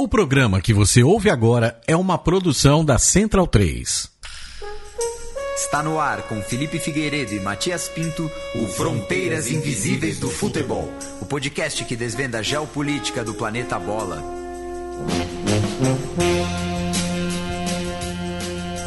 O programa que você ouve agora é uma produção da Central 3. Está no ar com Felipe Figueiredo e Matias Pinto, o Fronteiras Invisíveis do Futebol, o podcast que desvenda a geopolítica do planeta Bola.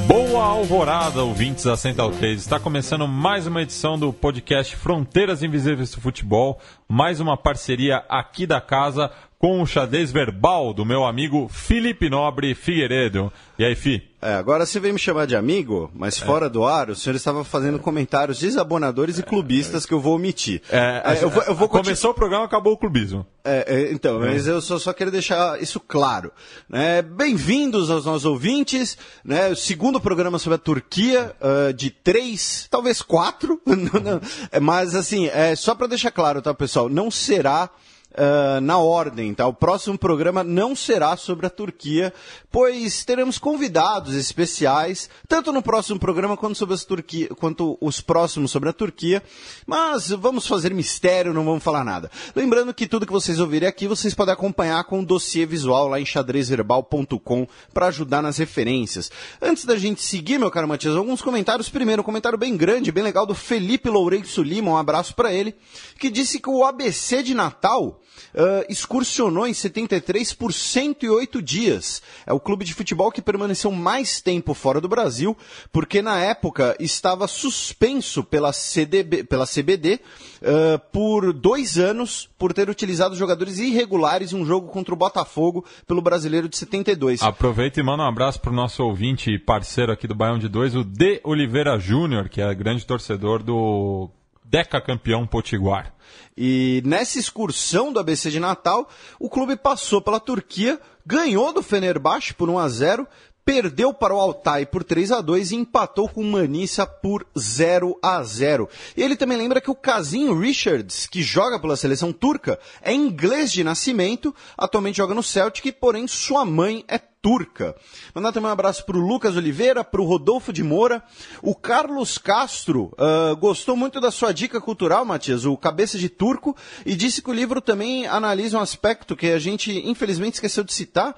Boa alvorada, ouvintes da Central 3. Está começando mais uma edição do podcast Fronteiras Invisíveis do Futebol, mais uma parceria aqui da casa com o xadrez verbal do meu amigo Felipe Nobre Figueiredo. E aí, Fi? É, agora você vem me chamar de amigo, mas é. fora do ar, o senhor estava fazendo comentários desabonadores e clubistas que eu vou omitir. É, é, eu vou, eu vou começou o programa, acabou o clubismo. É, é, então, mas eu só, só quero deixar isso claro. Né? Bem-vindos aos nossos ouvintes, né? o segundo programa sobre a Turquia, uh, de três, talvez quatro, mas assim, é, só para deixar claro, tá, pessoal, não será uh, na ordem, tá? O próximo programa não será sobre a Turquia, pois teremos convidados especiais, tanto no próximo programa quanto sobre as Turquia, quanto os próximos sobre a Turquia. Mas vamos fazer mistério, não vamos falar nada. Lembrando que tudo que vocês ouvirem aqui, vocês podem acompanhar com o dossiê visual lá em xadrezverbal.com para ajudar nas referências. Antes da gente seguir, meu caro Matias, alguns comentários. Primeiro, um comentário bem grande, bem legal do Felipe Lourenço Lima, um abraço para ele, que disse que o ABC de Natal uh, excursionou em 73 por 108 dias. É o clube de futebol que permaneceu mais tempo fora do Brasil, porque na época estava suspenso pela, CDB, pela CBD uh, por dois anos por ter utilizado jogadores irregulares em um jogo contra o Botafogo pelo Brasileiro de 72. Aproveita e manda um abraço para o nosso ouvinte e parceiro aqui do Baião de Dois, o D. Oliveira Júnior, que é grande torcedor do decacampeão Potiguar. E nessa excursão do ABC de Natal, o clube passou pela Turquia, ganhou do Fenerbahçe por 1 a 0, perdeu para o Altai por 3 a 2 e empatou com o Manissa por 0 a 0. E ele também lembra que o Casinho Richards, que joga pela seleção turca, é inglês de nascimento, atualmente joga no Celtic, porém sua mãe é turca. Mandar também um abraço para o Lucas Oliveira, para o Rodolfo de Moura. O Carlos Castro uh, gostou muito da sua dica cultural, Matias, o Cabeça de Turco, e disse que o livro também analisa um aspecto que a gente infelizmente esqueceu de citar,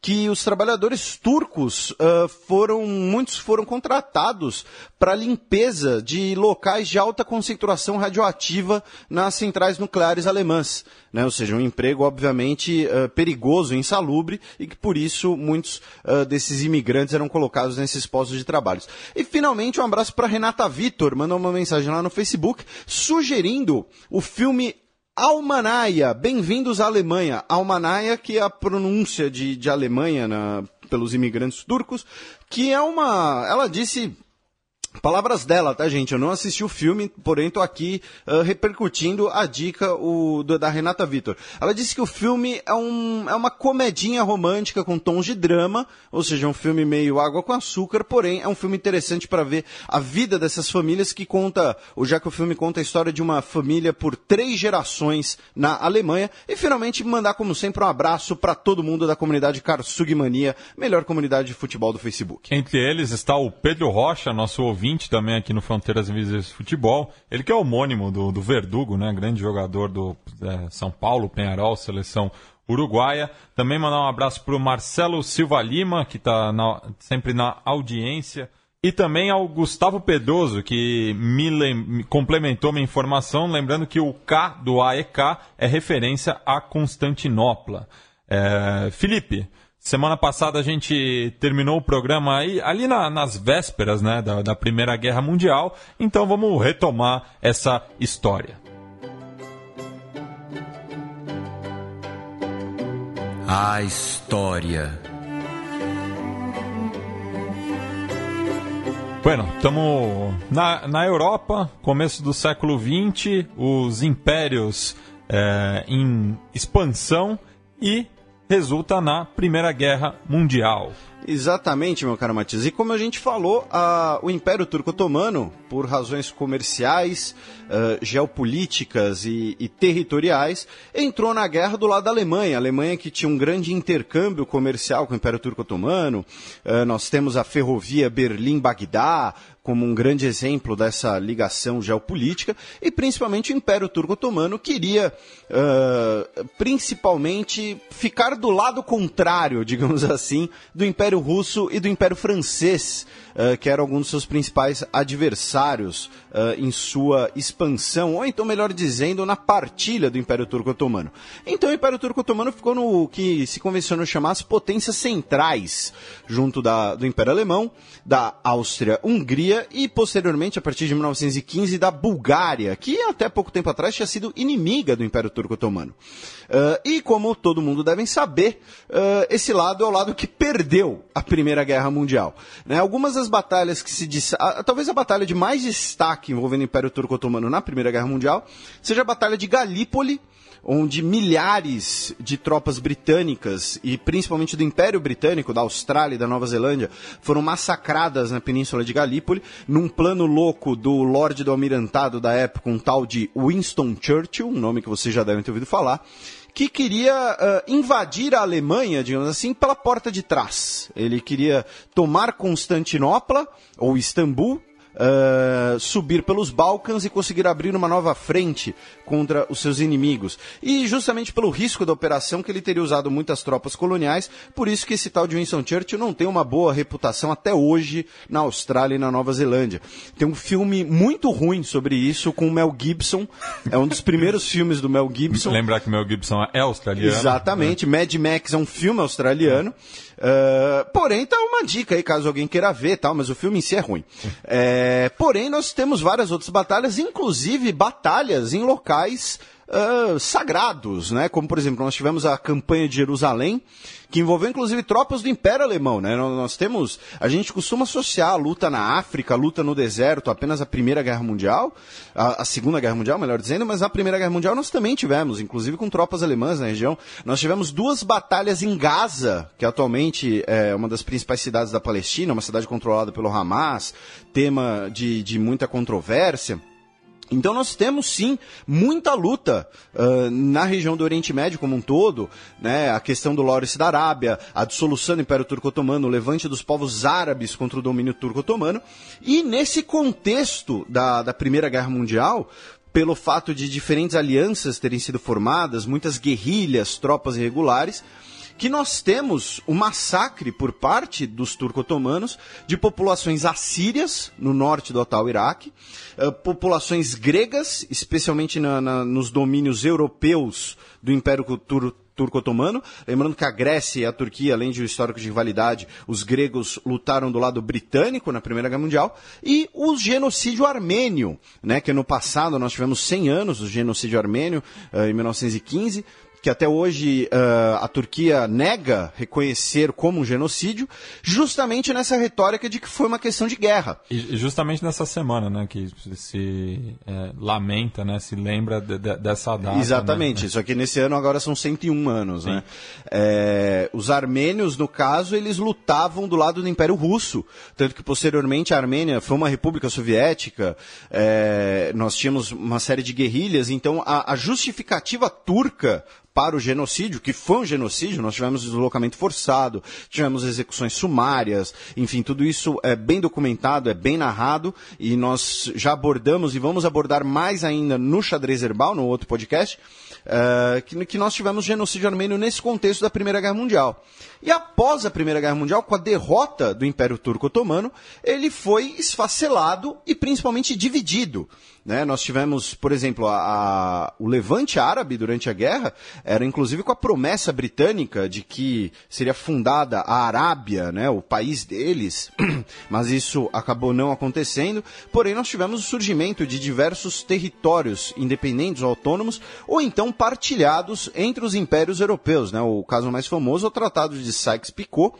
que os trabalhadores turcos uh, foram, muitos foram contratados para limpeza de locais de alta concentração radioativa nas centrais nucleares alemãs. Né? Ou seja, um emprego, obviamente, uh, perigoso, insalubre, e que por isso muitos uh, desses imigrantes eram colocados nesses postos de trabalho. E finalmente, um abraço para Renata Vitor, mandou uma mensagem lá no Facebook, sugerindo o filme Almanaia, bem-vindos à Alemanha. Almanaia, que é a pronúncia de, de Alemanha na, pelos imigrantes turcos, que é uma. Ela disse Palavras dela, tá, gente? Eu não assisti o filme, porém tô aqui uh, repercutindo a dica o, do, da Renata Vitor. Ela disse que o filme é, um, é uma comedinha romântica com tons de drama, ou seja, um filme meio água com açúcar, porém é um filme interessante para ver a vida dessas famílias que conta, ou já que o filme conta a história de uma família por três gerações na Alemanha. E finalmente mandar, como sempre, um abraço para todo mundo da comunidade Karsug Mania, melhor comunidade de futebol do Facebook. Entre eles está o Pedro Rocha, nosso ouvinte ouvinte também aqui no Fronteiras Invisíveis Futebol. Ele que é homônimo do, do Verdugo, né? Grande jogador do é, São Paulo, Penharol, seleção uruguaia. Também mandar um abraço para o Marcelo Silva Lima, que está sempre na audiência. E também ao Gustavo Pedroso, que me, me complementou minha informação, lembrando que o K do AEK é referência a Constantinopla. É, Felipe, Semana passada a gente terminou o programa aí, ali na, nas vésperas né, da, da Primeira Guerra Mundial, então vamos retomar essa história. A história. Bueno, estamos na, na Europa, começo do século XX, os impérios é, em expansão e resulta na Primeira Guerra Mundial. Exatamente, meu caro Matias. E como a gente falou, a, o Império Turco-Otomano, por razões comerciais, uh, geopolíticas e, e, territoriais, entrou na guerra do lado da Alemanha. A Alemanha que tinha um grande intercâmbio comercial com o Império Turco-Otomano. Uh, nós temos a ferrovia Berlim-Bagdá, como um grande exemplo dessa ligação geopolítica, e principalmente o Império Turco-Otomano queria uh, principalmente ficar do lado contrário, digamos assim, do Império Russo e do Império Francês, uh, que eram alguns dos seus principais adversários uh, em sua expansão, ou então, melhor dizendo, na partilha do Império Turco-Otomano. Então o Império Turco-Otomano ficou no que se convencionou chamar as potências centrais, junto da, do Império Alemão, da Áustria-Hungria e, posteriormente, a partir de 1915, da Bulgária, que até pouco tempo atrás tinha sido inimiga do Império Turco-Otomano. Uh, e, como todo mundo deve saber, uh, esse lado é o lado que perdeu a Primeira Guerra Mundial. Né? Algumas das batalhas que se diz. Uh, talvez a batalha de mais destaque envolvendo o Império Turco-Otomano na Primeira Guerra Mundial seja a Batalha de Galípoli onde milhares de tropas britânicas e principalmente do Império Britânico, da Austrália e da Nova Zelândia, foram massacradas na Península de Galípoli, num plano louco do Lorde do Almirantado da época, um tal de Winston Churchill, um nome que vocês já devem ter ouvido falar, que queria uh, invadir a Alemanha, digamos assim, pela porta de trás. Ele queria tomar Constantinopla, ou Istambul, uh, subir pelos Balcãs e conseguir abrir uma nova frente contra os seus inimigos. E justamente pelo risco da operação que ele teria usado muitas tropas coloniais, por isso que esse tal de Winston Churchill não tem uma boa reputação até hoje na Austrália e na Nova Zelândia. Tem um filme muito ruim sobre isso com o Mel Gibson, é um dos primeiros filmes do Mel Gibson. Lembrar que o Mel Gibson é australiano. Exatamente, né? Mad Max é um filme australiano. Uh, porém, tá uma dica aí, caso alguém queira ver tal, mas o filme em si é ruim. É, porém, nós temos várias outras batalhas, inclusive batalhas em locais uh, sagrados, né? Como, por exemplo, nós tivemos a campanha de Jerusalém, que envolveu inclusive tropas do Império Alemão, né? Nós, temos, a gente costuma associar a luta na África, a luta no deserto, apenas a Primeira Guerra Mundial, a, a, Segunda Guerra Mundial, melhor dizendo, mas a Primeira Guerra Mundial nós também tivemos, inclusive com tropas alemãs na região. Nós tivemos duas batalhas em Gaza, que atualmente é uma das principais cidades da Palestina, uma cidade controlada pelo Hamas, tema de, de muita controvérsia. Então nós temos sim muita luta uh, na região do Oriente Médio como um todo, né? a questão do Lawrence da Arábia, a dissolução do Império Turco-Otomano, o levante dos povos árabes contra o domínio turco-otomano, e nesse contexto da, da Primeira Guerra Mundial, pelo fato de diferentes alianças terem sido formadas, muitas guerrilhas, tropas irregulares, que nós temos o um massacre por parte dos turco-otomanos de populações assírias no norte do atual Iraque, uh, populações gregas, especialmente na, na, nos domínios europeus do Império Turco turco-otomano. Lembrando que a Grécia e a Turquia, além de um histórico de rivalidade, os gregos lutaram do lado britânico na Primeira Guerra Mundial. E o genocídio armênio, né, que no passado nós tivemos 100 anos do genocídio armênio, uh, em 1915 que até hoje uh, a Turquia nega reconhecer como um genocídio, justamente nessa retórica de que foi uma questão de guerra. E justamente nessa semana, né, que se é, lamenta, né, se lembra de, de, dessa data. Né? Exatamente, né? só que nesse ano agora são 101 anos, Sim. né. É, os armênios, no caso, eles lutavam do lado do Império Russo, tanto que posteriormente a Armênia foi uma república soviética, é, nós tínhamos uma série de guerrilhas, então a, a justificativa turca para o genocídio, que foi um genocídio, nós tivemos deslocamento forçado, tivemos execuções sumárias, enfim, tudo isso é bem documentado, é bem narrado, e nós já abordamos e vamos abordar mais ainda no Xadrez Herbal, no outro podcast, uh, que, que nós tivemos genocídio armênio nesse contexto da Primeira Guerra Mundial. E após a Primeira Guerra Mundial, com a derrota do Império Turco-Otomano, ele foi esfacelado e principalmente dividido. Né? Nós tivemos, por exemplo, a, a, o levante árabe durante a guerra, era inclusive com a promessa britânica de que seria fundada a Arábia, né? o país deles, mas isso acabou não acontecendo. Porém, nós tivemos o surgimento de diversos territórios independentes ou autônomos, ou então partilhados entre os impérios europeus. Né? O caso mais famoso é o Tratado de Sykes-Picot,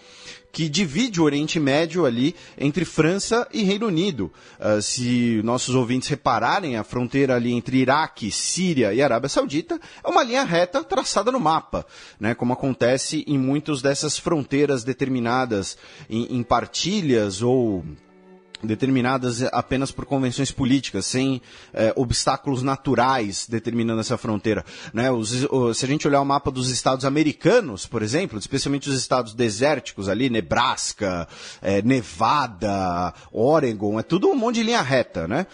que divide o Oriente Médio ali entre França e Reino Unido. Uh, se nossos ouvintes repararem, a fronteira ali entre Iraque, Síria e Arábia Saudita é uma linha reta traçada no mapa, né? como acontece em muitas dessas fronteiras determinadas em, em partilhas ou determinadas apenas por convenções políticas, sem é, obstáculos naturais determinando essa fronteira. Né? Os, se a gente olhar o mapa dos estados americanos, por exemplo, especialmente os estados desérticos ali, Nebraska, é, Nevada, Oregon, é tudo um monte de linha reta, né?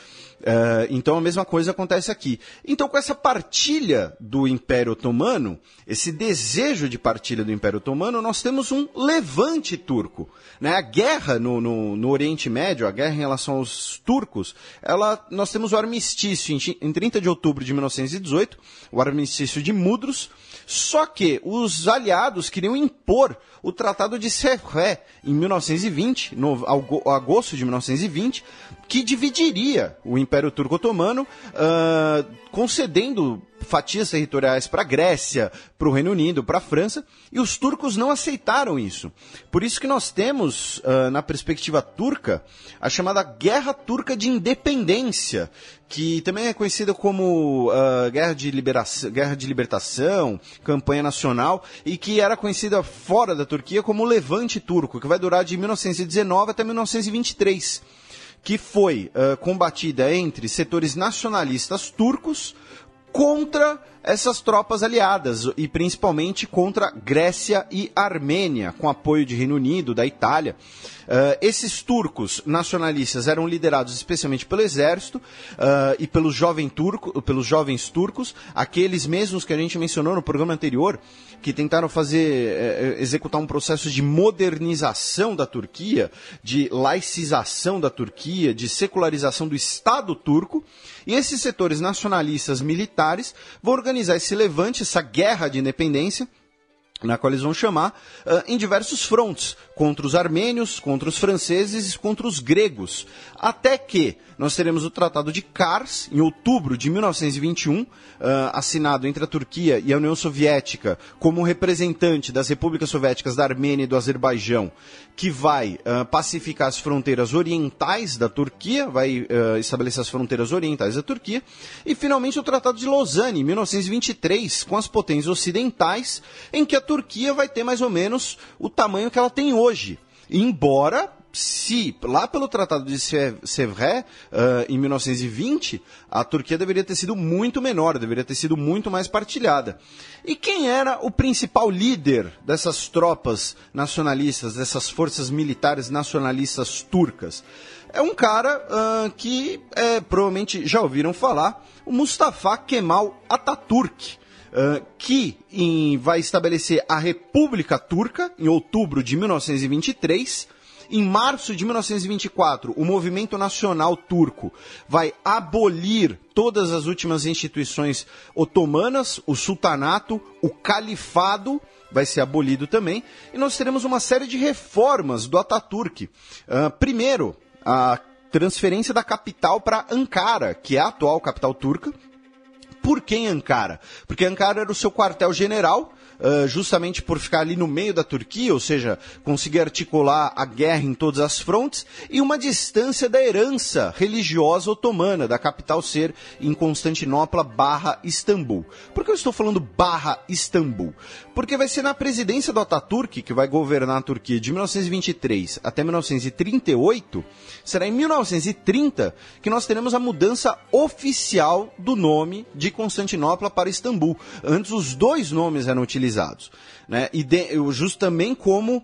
Uh, então a mesma coisa acontece aqui. Então, com essa partilha do Império Otomano, esse desejo de partilha do Império Otomano, nós temos um levante turco. Né? A guerra no, no, no Oriente Médio, a guerra em relação aos turcos, ela, nós temos o armistício em, em 30 de outubro de 1918, o armistício de Mudros, só que os aliados queriam impor o Tratado de Sèvres em 1920, no agosto de 1920, que dividiria o Império Turco Otomano, uh, concedendo fatias territoriais para a Grécia, para o Reino Unido, para a França, e os turcos não aceitaram isso. Por isso que nós temos, uh, na perspectiva turca, a chamada Guerra Turca de Independência, que também é conhecida como uh, Guerra, de Liberação, Guerra de Libertação, Campanha Nacional, e que era conhecida fora da Turquia como Levante Turco, que vai durar de 1919 até 1923 que foi uh, combatida entre setores nacionalistas turcos contra essas tropas aliadas, e principalmente contra Grécia e Armênia, com apoio de Reino Unido, da Itália. Uh, esses turcos nacionalistas eram liderados especialmente pelo exército uh, e pelos, jovem turco, pelos jovens turcos, aqueles mesmos que a gente mencionou no programa anterior, que tentaram fazer, uh, executar um processo de modernização da Turquia, de laicização da Turquia, de secularização do Estado turco. E esses setores nacionalistas militares vão organizar esse levante, essa guerra de independência, na qual eles vão chamar, uh, em diversos frontes, contra os armênios, contra os franceses e contra os gregos. Até que nós teremos o Tratado de Kars, em outubro de 1921, uh, assinado entre a Turquia e a União Soviética, como representante das repúblicas soviéticas da Armênia e do Azerbaijão, que vai uh, pacificar as fronteiras orientais da Turquia, vai uh, estabelecer as fronteiras orientais da Turquia, e finalmente o Tratado de Lausanne, em 1923, com as potências ocidentais, em que a Turquia vai ter mais ou menos o tamanho que ela tem hoje. Embora se lá pelo Tratado de Sèvres, uh, em 1920, a Turquia deveria ter sido muito menor, deveria ter sido muito mais partilhada. E quem era o principal líder dessas tropas nacionalistas, dessas forças militares nacionalistas turcas? É um cara uh, que é, provavelmente já ouviram falar, o Mustafa Kemal Atatürk. Uh, que em, vai estabelecer a República Turca em outubro de 1923 em março de 1924, o movimento nacional turco vai abolir todas as últimas instituições otomanas, o sultanato, o califado vai ser abolido também, e nós teremos uma série de reformas do Ataturk. Uh, primeiro, a transferência da capital para Ankara, que é a atual capital turca. Por que Ankara? Porque Ankara era o seu quartel-general, uh, justamente por ficar ali no meio da Turquia, ou seja, conseguir articular a guerra em todas as frontes, e uma distância da herança religiosa otomana, da capital ser em Constantinopla barra Istambul. Por que eu estou falando barra Istambul? Porque vai ser na presidência do Ataturk, que vai governar a Turquia de 1923 até 1938, será em 1930 que nós teremos a mudança oficial do nome de Constantinopla para Istambul. Antes os dois nomes eram utilizados. Né? E de, também como uh,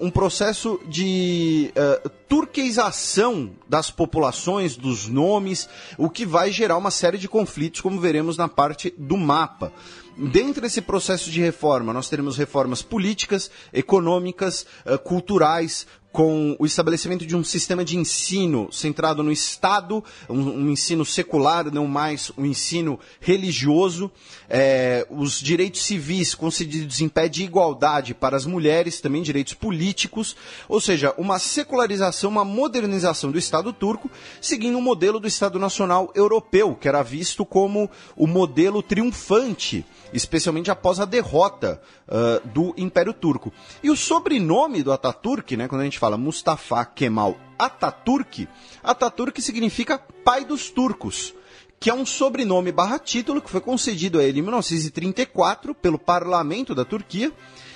um processo de uh, turqueização das populações, dos nomes, o que vai gerar uma série de conflitos, como veremos na parte do mapa. Dentro desse processo de reforma, nós teremos reformas políticas, econômicas, uh, culturais, com o estabelecimento de um sistema de ensino centrado no Estado, um, um ensino secular, não mais um ensino religioso, é, os direitos civis concedidos em pé de igualdade para as mulheres, também direitos políticos, ou seja, uma secularização, uma modernização do Estado turco, seguindo o modelo do Estado Nacional Europeu, que era visto como o modelo triunfante especialmente após a derrota uh, do Império Turco. E o sobrenome do Ataturk, né, quando a gente fala Mustafa Kemal Ataturk, Ataturk significa pai dos turcos que é um sobrenome barra título que foi concedido a ele em 1934 pelo parlamento da Turquia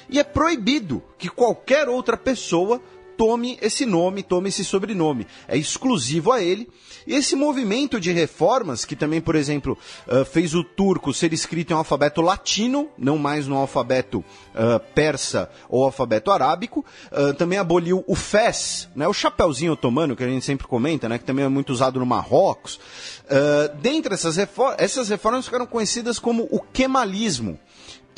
e é proibido que qualquer outra pessoa tome esse nome, tome esse sobrenome. É exclusivo a ele. E esse movimento de reformas, que também, por exemplo, uh, fez o turco ser escrito em alfabeto latino, não mais no alfabeto uh, persa ou alfabeto arábico, uh, também aboliu o fez, né, o chapéuzinho otomano, que a gente sempre comenta, né, que também é muito usado no Marrocos. Dentre essas reformas, essas reformas ficaram conhecidas como o kemalismo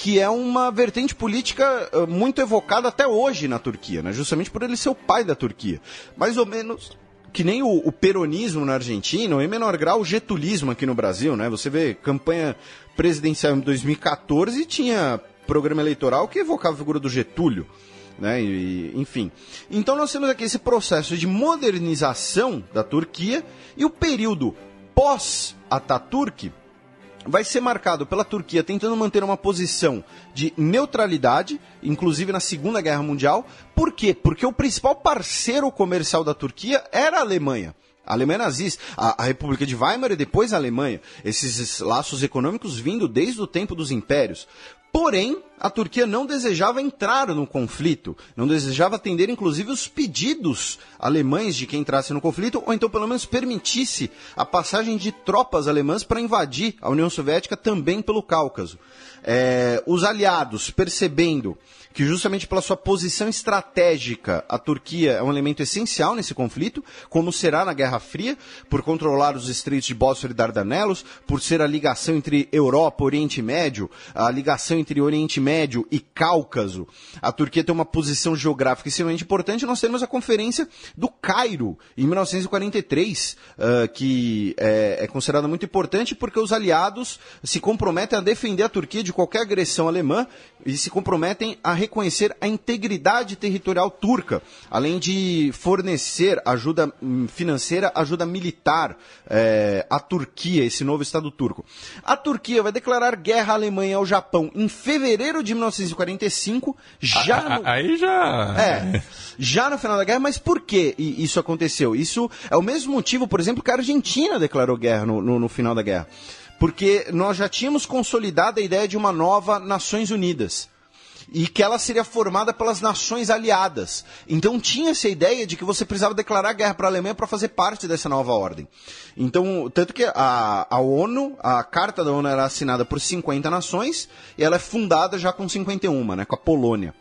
que é uma vertente política muito evocada até hoje na Turquia, né? justamente por ele ser o pai da Turquia. Mais ou menos que nem o, o, peronismo na Argentina, ou em menor grau o getulismo aqui no Brasil, né? Você vê campanha presidencial em 2014 e tinha programa eleitoral que evocava a figura do Getúlio. Né? E, enfim. Então nós temos aqui esse processo de modernização da Turquia e o período pós-Ataturk vai ser marcado pela Turquia tentando manter uma posição de neutralidade, inclusive na Segunda Guerra Mundial. Por quê? Porque o principal parceiro comercial da Turquia era a Alemanha. A Alemanha nazista, a, República de Weimar e depois a Alemanha. Esses laços econômicos vindo desde o tempo dos impérios. Porém, a Turquia não desejava entrar no conflito, não desejava atender inclusive os pedidos alemães de quem entrasse no conflito, ou então pelo menos permitisse a passagem de tropas alemãs para invadir a União Soviética também pelo Cáucaso. É, os aliados, percebendo que justamente pela sua posição estratégica, a Turquia é um elemento essencial nesse conflito, como será na Guerra Fria, por controlar os estreitos de Bósforo e Dardanelos, por ser a ligação entre Europa, Oriente Médio, a ligação entre Oriente Médio e Cáucaso. A Turquia tem uma posição geográfica extremamente importante. Nós temos a Conferência do Cairo, em 1943, uh, que é, é considerada muito importante porque os aliados se comprometem a defender a Turquia de qualquer agressão alemã e se comprometem a reconhecer a integridade territorial turca, além de fornecer ajuda hum, financeira, ajuda militar é, à Turquia, esse novo Estado turco. A Turquia vai declarar guerra à Alemanha e ao Japão em fevereiro de 1945, já no... Aí já... É, já no final da guerra, mas por que isso aconteceu? Isso é o mesmo motivo, por exemplo, que a Argentina declarou guerra no, no, no final da guerra porque nós já tínhamos consolidado a ideia de uma nova Nações Unidas e que ela seria formada pelas nações aliadas. Então tinha essa ideia de que você precisava declarar guerra para a Alemanha para fazer parte dessa nova ordem. Então, tanto que a, a ONU, a carta da ONU era assinada por 50 nações e ela é fundada já com 51, né, com a Polônia.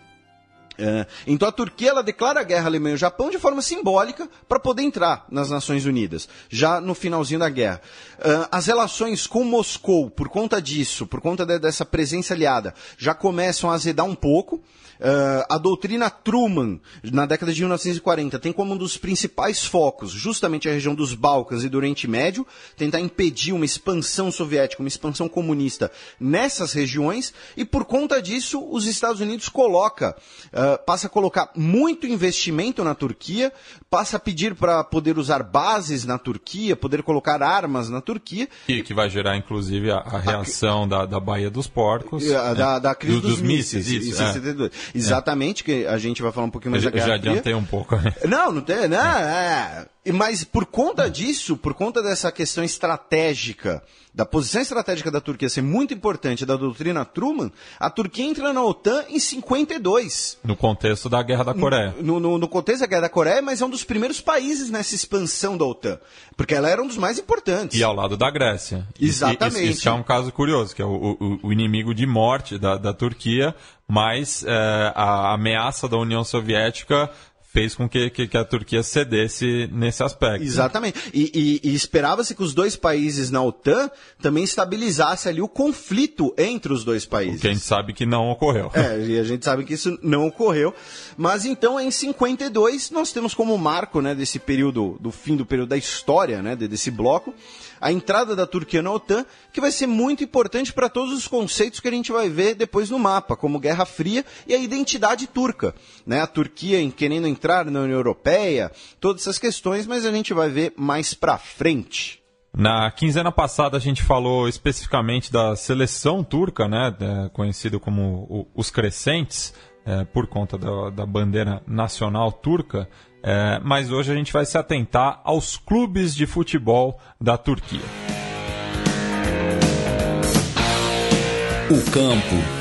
É, então a Turquia ela declara guerra à Alemanha e ao Japão de forma simbólica para poder entrar nas Nações Unidas, já no finalzinho da guerra. É, as relações com Moscou, por conta disso, por conta de, dessa presença aliada, já começam a azedar um pouco. Uh, a doutrina Truman, na década de 1940, tem como um dos principais focos justamente a região dos Balcãs e do Oriente Médio, tentar impedir uma expansão soviética, uma expansão comunista nessas regiões, e por conta disso, os Estados Unidos coloca, uh, passa a colocar muito investimento na Turquia, passa a pedir para poder usar bases na Turquia, poder colocar armas na Turquia. E que vai gerar, inclusive, a, a reação a... Da, da Baía dos Porcos. Da, né? da crise do, dos, dos mísseis. Isso, é. Exatamente, que a gente vai falar um pouquinho mais eu, da Guerra Eu já adiantei um pouco. Né? Não, não tem, não, é. Mas por conta disso, por conta dessa questão estratégica, da posição estratégica da Turquia ser muito importante, da doutrina Truman, a Turquia entra na OTAN em 52. No contexto da Guerra da Coreia. No, no, no contexto da Guerra da Coreia, mas é um dos primeiros países nessa expansão da OTAN. Porque ela era um dos mais importantes. E ao lado da Grécia. Exatamente. Isso, isso é um caso curioso, que é o, o, o inimigo de morte da, da Turquia, mas é, a ameaça da União Soviética fez com que, que, que, a Turquia cedesse nesse aspecto. Exatamente. E, e, e esperava-se que os dois países na OTAN também estabilizassem ali o conflito entre os dois países. O que a gente sabe que não ocorreu. É, e a gente sabe que isso não ocorreu. Mas então, em 52, nós temos como marco né, desse período, do fim do período da história, né, desse bloco, a entrada da Turquia na OTAN, que vai ser muito importante para todos os conceitos que a gente vai ver depois no mapa, como Guerra Fria e a identidade turca. Né? A Turquia querendo entrar na União Europeia, todas essas questões, mas a gente vai ver mais para frente. Na quinzena passada a gente falou especificamente da seleção turca, né, é, conhecido como os crescentes, é, por conta da, da, bandeira nacional turca. É, mas hoje a gente vai se atentar aos clubes de futebol da Turquia. O campo.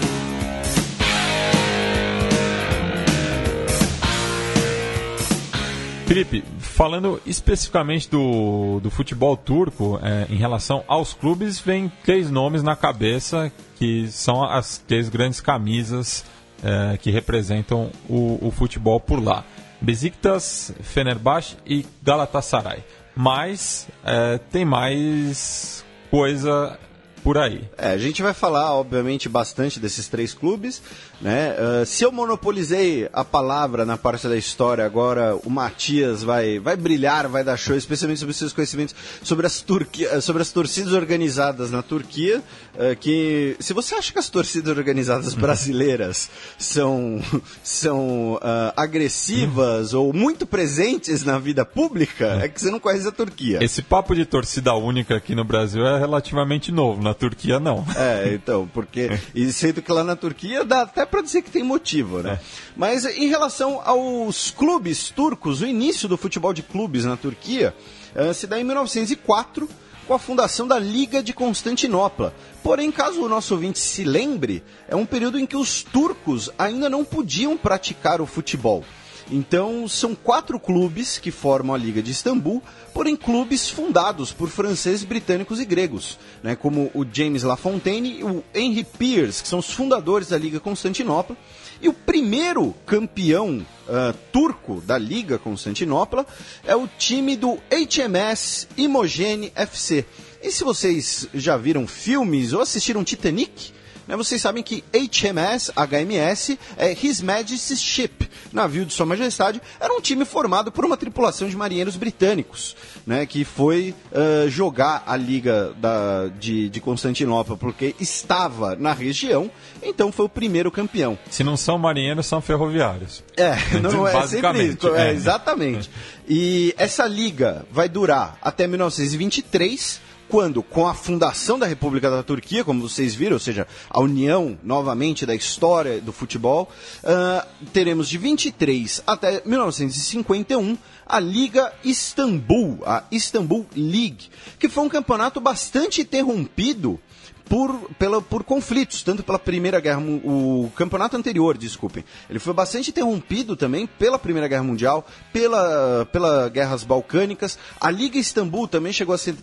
Felipe, falando especificamente do, do futebol turco, é, em relação aos clubes, vem três nomes na cabeça que são as três grandes camisas é, que representam o, o futebol por lá. Besiktas, Fenerbahçe e Galatasaray. Mas é, tem mais coisa por aí. É, a gente vai falar, obviamente, bastante desses três clubes. Né? Uh, se eu monopolizei a palavra na parte da história, agora o Matias vai, vai brilhar, vai dar show, especialmente sobre seus conhecimentos sobre as, Turquia, sobre as torcidas organizadas na Turquia. Uh, que se você acha que as torcidas organizadas brasileiras são, são uh, agressivas ou muito presentes na vida pública, é que você não conhece a Turquia. Esse papo de torcida única aqui no Brasil é relativamente novo, na Turquia não. É, então, porque. E sendo que lá na Turquia dá até para dizer que tem motivo, né? É. Mas em relação aos clubes turcos, o início do futebol de clubes na Turquia uh, se dá em 1904 com a fundação da Liga de Constantinopla. Porém, caso o nosso ouvinte se lembre, é um período em que os turcos ainda não podiam praticar o futebol. Então, são quatro clubes que formam a Liga de Istambul, porém clubes fundados por franceses, britânicos e gregos, né, como o James Lafontaine e o Henry Pierce, que são os fundadores da Liga Constantinopla. E o primeiro campeão uh, turco da Liga Constantinopla é o time do HMS Imogene FC. E se vocês já viram filmes ou assistiram Titanic, né, vocês sabem que HMS, HMS, é His Majesty's Ship, navio de Sua Majestade, era um time formado por uma tripulação de marinheiros britânicos, né, que foi uh, jogar a Liga da, de, de Constantinopla porque estava na região, então foi o primeiro campeão. Se não são marinheiros, são ferroviários. É, não, é sempre isso. É, exatamente. E essa liga vai durar até 1923 quando, com a fundação da República da Turquia, como vocês viram, ou seja, a união novamente da história do futebol, uh, teremos de 23 até 1951 a Liga Istambul, a Istanbul League, que foi um campeonato bastante interrompido por, pela, por conflitos, tanto pela Primeira Guerra o campeonato anterior, desculpem. Ele foi bastante interrompido também pela Primeira Guerra Mundial, pela, pela guerras balcânicas. A Liga Istambul também chegou a, ser,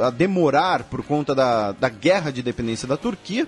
a demorar por conta da, da guerra de dependência da Turquia.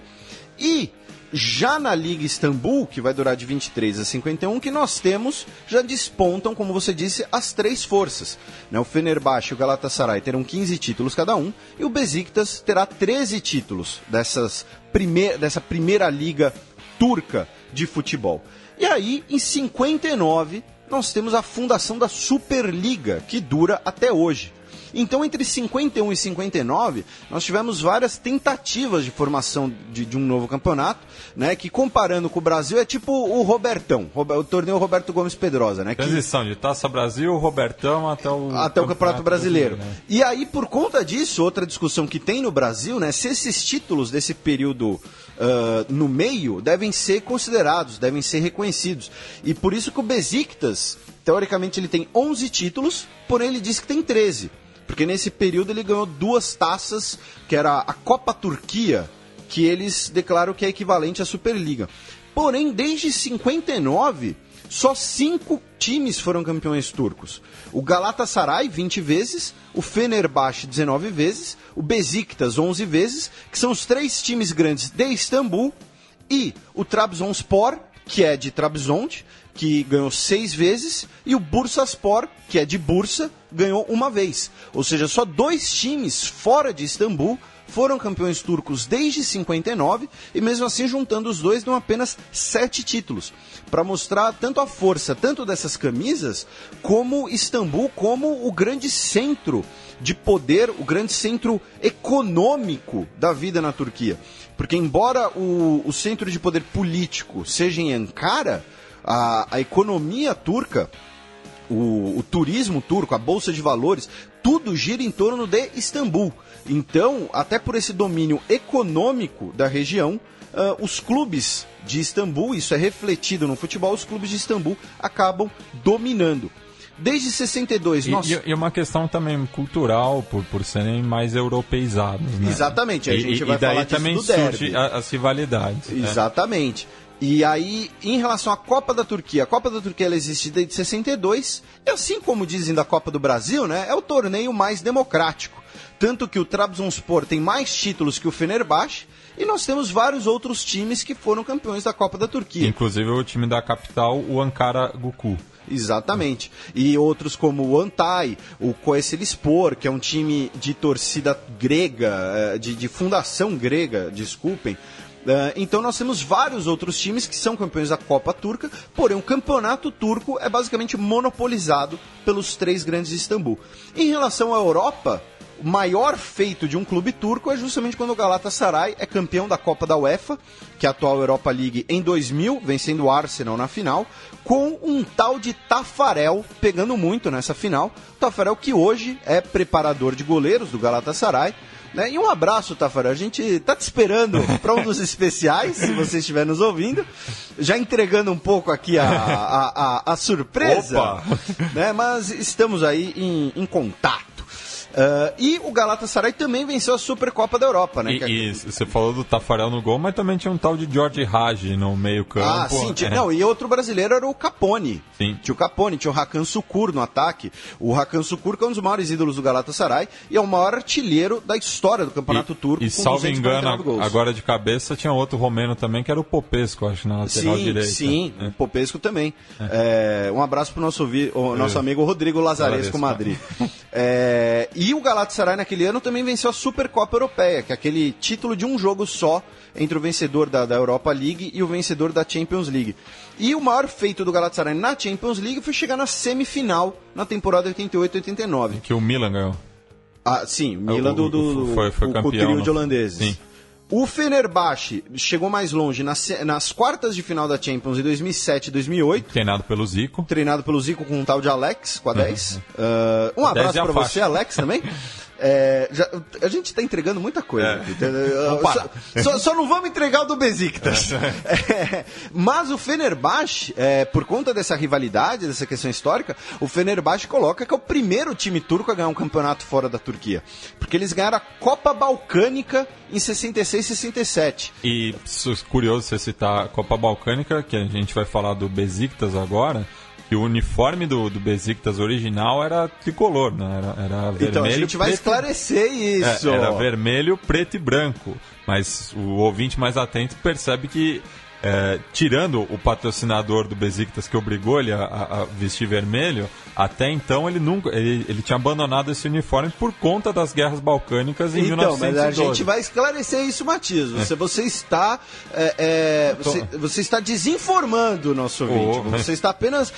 E já na Liga Istambul, que vai durar de 23 a 51, que nós temos, já despontam, como você disse, as três forças. Né? O Fenerbahçe e o Galatasaray terão 15 títulos cada um, e o Besiktas terá 13 títulos dessas primeir, dessa primeira liga turca de futebol. E aí, em 59, nós temos a fundação da Superliga, que dura até hoje. Então, entre 51 e 59, nós tivemos várias tentativas de formação de, de um novo campeonato, né? Que comparando com o Brasil é tipo o Robertão, o torneio Roberto Gomes Pedrosa, né? Transição que... de Taça Brasil, Robertão até o até o Campeonato Brasileiro. Brasileiro né? E aí, por conta disso, outra discussão que tem no Brasil, né? Se esses títulos desse período Uh, no meio devem ser considerados, devem ser reconhecidos. E por isso que o Besiktas, teoricamente, ele tem 11 títulos, porém ele diz que tem 13. Porque nesse período ele ganhou duas taças, que era a Copa Turquia, que eles declaram que é equivalente à Superliga. Porém, desde 59, só cinco times foram campeões turcos. O Galatasaray, 20 vezes, o Fenerbahçe, 19 vezes, o Besiktas, 11 vezes, que são os três times grandes de Istambul, e o Trabzonspor, que é de Trabzon, que ganhou seis vezes, e o Bursaspor, que é de Bursa, ganhou uma vez. Ou seja, só dois times fora de Istambul foram campeões turcos desde 59 e mesmo assim juntando os dois dão apenas sete títulos para mostrar tanto a força tanto dessas camisas como Istambul como o grande centro de poder, o grande centro econômico da vida na Turquia. Porque embora o, o centro de poder político seja em Ankara, a, a economia turca o, o, turismo turco, a bolsa de valores, tudo gira em torno de Istambul. Então, até por esse domínio econômico da região, uh, os clubes de Istambul, isso é refletido no futebol, os clubes de Istambul acabam dominando. Desde 62, e, e uma questão também cultural, por, por serem mais europeizados. Né? Exatamente, a gente e, vai e daí falar também disso do surge a, as rivalidades. Né? Exatamente. É. E aí, em relação à Copa da Turquia, a Copa da Turquia ela existe desde 62, e assim como dizem da Copa do Brasil, né, é o torneio mais democrático. Tanto que o Trabzonspor tem mais títulos que o Fenerbahçe, e nós temos vários outros times que foram campeões da Copa da Turquia. Inclusive o time da capital, o Ankara Guku. Exatamente. E outros como o Antai, o Koeselispor, que é um time de torcida grega, eh, de, de fundação grega, desculpem, então nós temos vários outros times que são campeões da Copa Turca, porém o campeonato turco é basicamente monopolizado pelos três grandes de Istambul. Em relação à Europa, o maior feito de um clube turco é justamente quando o Galatasaray é campeão da Copa da UEFA, que é a atual Europa League, em 2000, vencendo o Arsenal na final, com um tal de Tafarel pegando muito nessa final. Tafarel que hoje é preparador de goleiros do Galatasaray, né? E um abraço, Tafarel. A gente tá te esperando para um dos especiais, se você estiver nos ouvindo. Já entregando um pouco aqui a, a, a, a surpresa. Né? Mas estamos aí em, em contato. Uh, e o Galatasaray também venceu a Supercopa da Europa, né? E, é... e, você falou do Tafarel no gol, mas também tinha um tal de George Raj no meio campo. Ah, sim. Tinha, é. Não, e outro brasileiro era o Capone. Sim. Tinha o Capone, tinha o Hakan Sukur no ataque. O Hakan Sukur que é um dos maiores ídolos do Galatasaray e é o maior artilheiro da história do Campeonato e, Turco. E salvo engano, agora de cabeça tinha outro romeno também, que era o Popesco, acho, na lateral sim, direita. Sim, é. o Popesco também. É. um abraço pro nosso, o nosso amigo Rodrigo Lazaresco Madrid. e o Galatasaray naquele ano também venceu a Supercopa Europeia, que é aquele título de um jogo só entre o vencedor da, da Europa League e o vencedor da Champions League. E o maior feito do Galatasaray na Champions League foi chegar na semifinal na temporada 88-89. Que o Milan ganhou. Ah, sim, o Milan do, do foi, foi o, campeão, o trio de holandeses. Sim. O Fenerbahçe chegou mais longe nas, nas, quartas de final da Champions em 2007 e 2008. Treinado pelo Zico. Treinado pelo Zico com um tal de Alex, com a 10. Uhum. Uh, um abraço para você, Alex, também. É, já, a gente está entregando muita coisa. É. Só, só, não vamos entregar o do Besiktas. É, mas o Fenerbahçe, é, por conta dessa rivalidade, dessa questão histórica, o Fenerbahçe coloca que é o primeiro time turco a ganhar um campeonato fora da Turquia. Porque eles ganharam a Copa Balcânica em 66 e 67. E curioso você citar a Copa Balcânica, que a gente vai falar do Besiktas agora que o uniforme do, do Besiktas original era tricolor, né? Era, era vermelho. Então a gente vai esclarecer isso. É, era vermelho, preto e branco. Mas o ouvinte mais atento percebe que é, tirando o patrocinador do Besiktas que obrigou ele a, a, vestir vermelho, até então ele nunca ele, ele, tinha abandonado esse uniforme por conta das guerras balcânicas em então, 1912. Mas a gente vai esclarecer isso, Matias. Você, é. você está é, é você, você, está desinformando o nosso ouvinte. Oh, você está apenas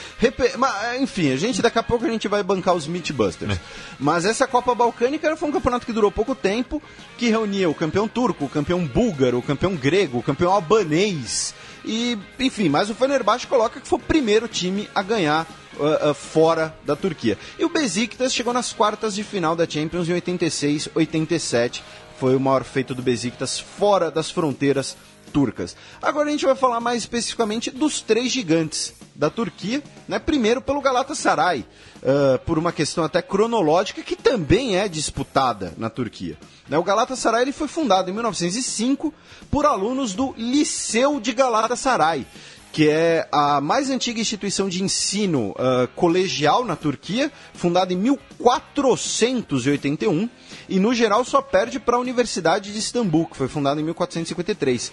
mas, enfim, a gente daqui a pouco a gente vai bancar os Meatbusters. É. Mas essa Copa Balcânica foi um campeonato que durou pouco tempo, que reunia o campeão turco, o campeão búlgaro, o campeão grego, o campeão albanês e, enfim, mas o Fenerbahçe coloca que foi o primeiro time a ganhar uh, uh, fora da Turquia. E o Besiktas chegou nas quartas de final da Champions em 86, 87. Foi o maior feito do Besiktas fora das fronteiras turcas. Agora a gente vai falar mais especificamente dos três gigantes da Turquia, né? Primeiro pelo Galatasaray, uh, por uma questão até cronológica que também é disputada na Turquia. Né? O Galatasaray ele foi fundado em 1905 por alunos do Liceu de Galatasaray, que é a mais antiga instituição de ensino uh, colegial na Turquia, fundada em 1481 e no geral só perde para a Universidade de Istambul, que foi fundada em 1453.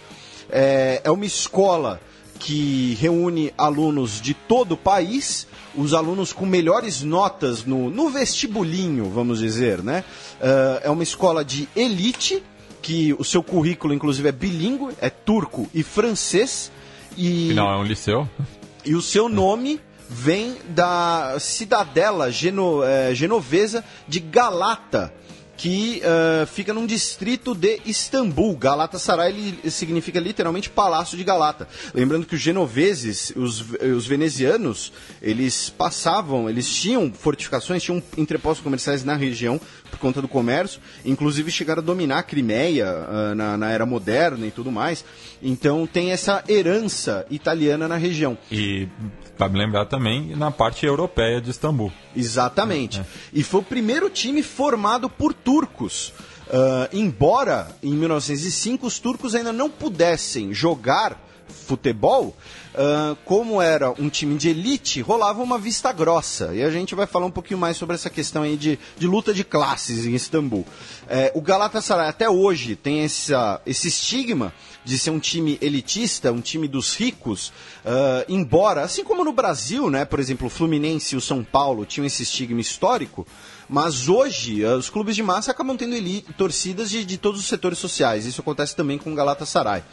É, é uma escola que reúne alunos de todo o país, os alunos com melhores notas no, no vestibulinho, vamos dizer, né? Uh, é uma escola de elite, que o seu currículo, inclusive, é bilíngue, é turco e francês. E, Não, é um liceu. E o seu nome vem da cidadela geno, é, genovesa de Galata, que uh, fica num distrito de Istambul. Galatasaray ele significa literalmente Palácio de Galata. Lembrando que os genoveses, os, os venezianos, eles passavam, eles tinham fortificações, tinham entrepostos comerciais na região por conta do comércio, inclusive chegaram a dominar a Crimeia uh, na, na, era moderna e tudo mais. Então tem essa herança italiana na região. E Cabe lembrar também na parte europeia de Istambul. Exatamente. É. E foi o primeiro time formado por turcos. Uh, embora em 1905 os turcos ainda não pudessem jogar futebol, uh, como era um time de elite, rolava uma vista grossa. E a gente vai falar um pouquinho mais sobre essa questão aí de, de luta de classes em Istambul. É, o Galatasaray até hoje tem essa, esse estigma de ser um time elitista, um time dos ricos, uh, embora, assim como no Brasil, né, por exemplo, o Fluminense e o São Paulo tinham esse estigma histórico, mas hoje uh, os clubes de massa acabam tendo elite, torcidas de, de todos os setores sociais. Isso acontece também com o Galatasaray.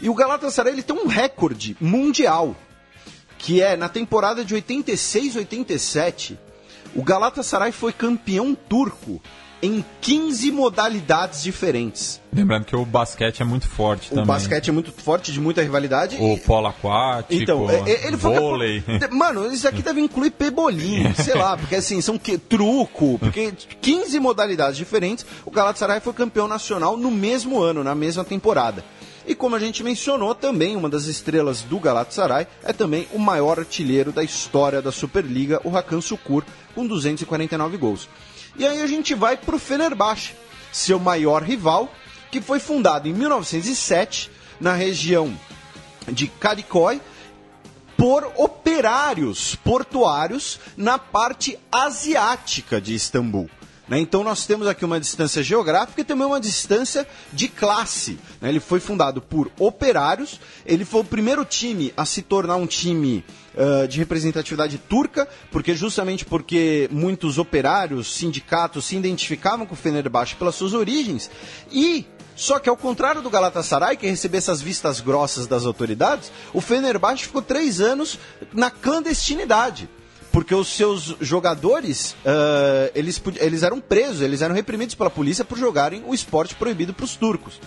E o Galatasaray ele tem um recorde mundial, que é na temporada de 86-87, o Galatasaray foi campeão turco em 15 modalidades diferentes. Lembrando que o basquete é muito forte o também. O basquete é muito forte, de muita rivalidade. O e... polo aquático, então, é, é, ele vôlei. Foi... Mano, isso aqui deve incluir pebolim, sei lá, porque assim, são que... truco, porque 15 modalidades diferentes, o Galatasaray foi campeão nacional no mesmo ano, na mesma temporada. E como a gente mencionou também, uma das estrelas do Galatasaray é também o maior artilheiro da história da Superliga, o Hakan Sukur, com 249 gols. E aí a gente vai para o Fenerbahçe, seu maior rival, que foi fundado em 1907 na região de Kadikoy por operários portuários na parte asiática de Istambul. Né? Então nós temos aqui uma distância geográfica e também uma distância de classe. Né? Ele foi fundado por operários, ele foi o primeiro time a se tornar um time uh, de representatividade turca, porque justamente porque muitos operários, sindicatos se identificavam com o Fenerbahçe pelas suas origens e só que ao contrário do Galatasaray, que recebeu essas vistas grossas das autoridades, o Fenerbahçe ficou três anos na clandestinidade porque os seus jogadores uh, eles, eles eram presos, eles eram reprimidos pela polícia por jogarem o esporte proibido para os turcos.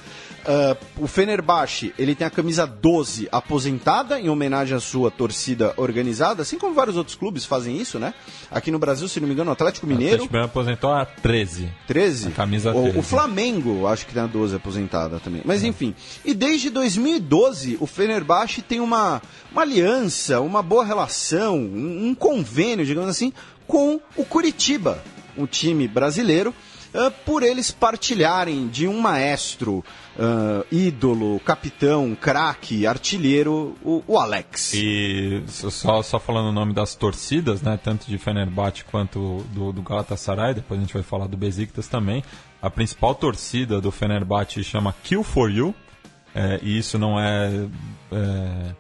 Uh, o Fenerbahçe, ele tem a camisa 12 aposentada em homenagem à sua torcida organizada, assim como vários outros clubes fazem isso, né? Aqui no Brasil, se não me engano, o Atlético Mineiro. O Atlético Mineiro aposentou a 13. 13? A camisa 13. O, o Flamengo, acho que tem a 12 aposentada também. Mas é. enfim. E desde 2012, o Fenerbahçe tem uma, uma aliança, uma boa relação, um, um convênio, digamos assim, com o Curitiba, um time brasileiro uh, por eles partilharem de um maestro, uh, ídolo, capitão, craque, artilheiro, o, o, Alex. E só, só falando o nome das torcidas, né, tanto de Fenerbahçe quanto do, do Galatasaray, depois a gente vai falar do Besiktas também, a principal torcida do Fenerbahçe chama Kill For You, é, e isso não é, é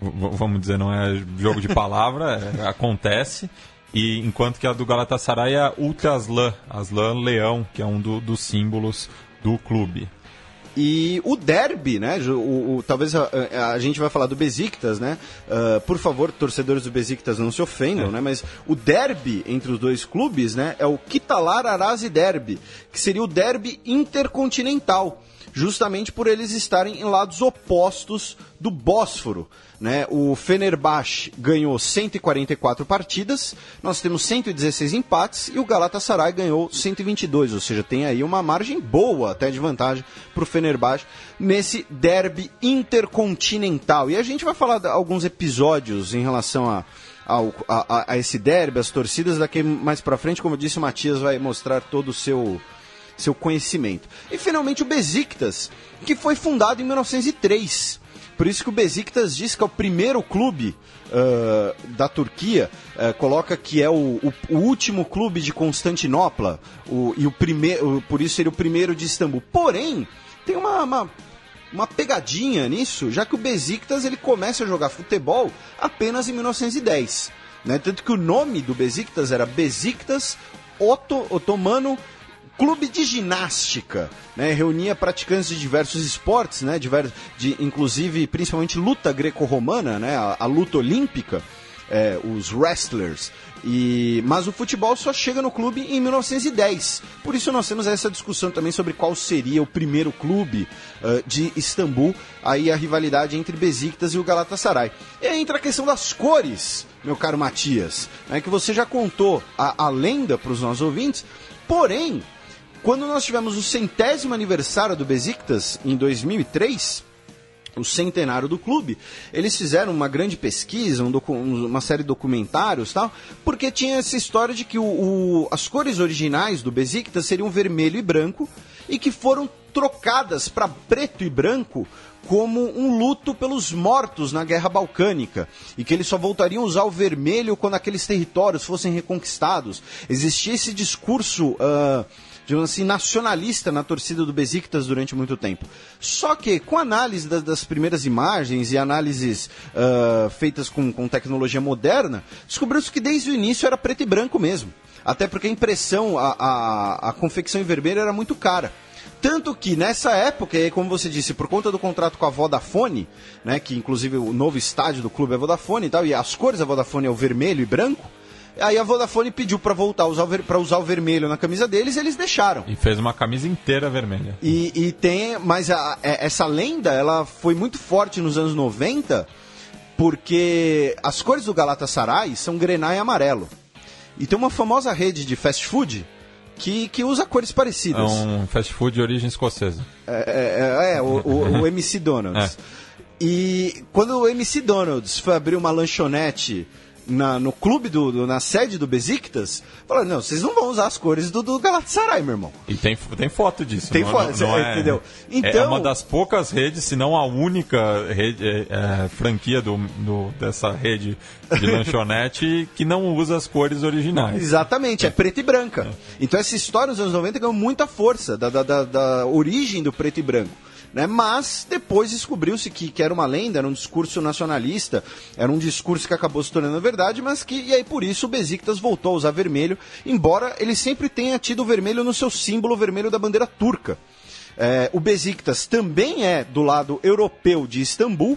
vamos dizer, não é jogo de palavra, é, acontece. E enquanto que a do Galatasaray é a Ultra Aslan, Aslan Leão, que é um do, dos símbolos do clube. E o derby, né? O, o talvez a, a, gente vai falar do Besiktas, né? Uh, por favor, torcedores do Besiktas não se ofendam, é. né? Mas o derby entre os dois clubes, né? É o Kitalar Arazi Derby, que seria o derby intercontinental, justamente por eles estarem em lados opostos do Bósforo. Né? O Fenerbahçe ganhou 144 partidas, nós temos 116 empates e o Galatasaray ganhou 122, ou seja, tem aí uma margem boa até de vantagem para o Fenerbahçe nesse derby intercontinental. E a gente vai falar de alguns episódios em relação a, a, a, esse derby, as torcidas, daqui mais para frente, como disse, o Matias vai mostrar todo o seu seu conhecimento. E finalmente o Besiktas, que foi fundado em 1903 por isso que o Besiktas diz que é o primeiro clube uh, da Turquia, uh, coloca que é o, o, o, último clube de Constantinopla, o, e o primeiro, por isso seria o primeiro de Istambul. Porém, tem uma, uma uma pegadinha nisso, já que o Besiktas ele começa a jogar futebol apenas em 1910. Né? Tanto que o nome do Besiktas era Besiktas Otto, Otomano Clube de Ginástica. Né? Reunia praticantes de diversos esportes, né? Diver, de, inclusive, principalmente luta greco-romana, né? a, a luta olímpica. É, os wrestlers. E, mas o futebol só chega no clube em 1910. Por isso nós temos essa discussão também sobre qual seria o primeiro clube uh, de Istambul. Aí a rivalidade entre Besiktas e o Galatasaray. E aí entra a questão das cores, meu caro Matias, né, que você já contou a, a lenda para os nossos ouvintes. Porém, quando nós tivemos o centésimo aniversário do Besiktas em 2003 o centenário do clube, eles fizeram uma grande pesquisa, um uma série de documentários tal, porque tinha essa história de que o, o, as cores originais do Besiktas seriam vermelho e branco e que foram trocadas para preto e branco como um luto pelos mortos na Guerra Balcânica e que eles só voltariam a usar o vermelho quando aqueles territórios fossem reconquistados. Existia esse discurso. Uh, digamos assim, nacionalista na torcida do Besiktas durante muito tempo. Só que, com análise das, das primeiras imagens e análises uh, feitas com, com tecnologia moderna, descobriu-se que desde o início era preto e branco mesmo. Até porque a impressão, a, a, a confecção em vermelho era muito cara. Tanto que nessa época, como você disse, por conta do contrato com a Vodafone, né, que inclusive o novo estádio do clube é Vodafone e tal, e as cores da Vodafone é o vermelho e branco, Aí a Vodafone pediu para voltar a usar, o vermelho na camisa deles e eles deixaram. E fez uma camisa inteira vermelha. E, e tem. Mas a, é, essa lenda ela foi muito forte nos anos 90, porque as cores do Galatasaray são grená e amarelo. E tem uma famosa rede de fast food que, que usa cores parecidas. É um fast food de origem escocesa. É, é, é o, o, o, MC Donald's. É. E quando o MC Donald's foi abrir uma lanchonete na, no clube, do, do, na sede do Besiktas, falaram, não, vocês não vão usar as cores do, do Galatasaray, meu irmão. E tem, tem foto disso. Tem foto, não, não é, entendeu? Então, é uma das poucas redes, se não a única rede, é, é, franquia do, do, dessa rede de lanchonete que não usa as cores originais. Exatamente, é, preto e branca. É. Então essa história nos anos 90 ganhou muita força da, da, da, da origem do preto e branco. Né? Mas depois descobriu-se que, que era uma lenda, era um discurso nacionalista, era um discurso que acabou se tornando verdade, mas que, e aí por isso o Besiktas voltou a usar vermelho, embora ele sempre tenha tido vermelho no seu símbolo vermelho da bandeira turca. É, o Besiktas também é do lado europeu de Istambul,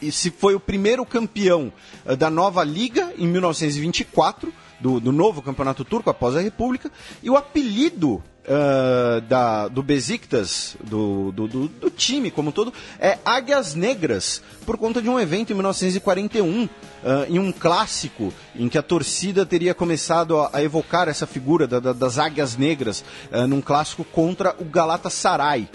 e se foi o primeiro campeão uh, da nova liga em 1924, do, do novo campeonato turco após a República, e o apelido uh, da, do Besiktas, do, do, do, do, time como todo, é Águias Negras, por conta de um evento em 1941, uh, em um clássico, em que a torcida teria começado a, a evocar essa figura da, da, das Águias Negras, uh, num clássico contra o Galatasaray.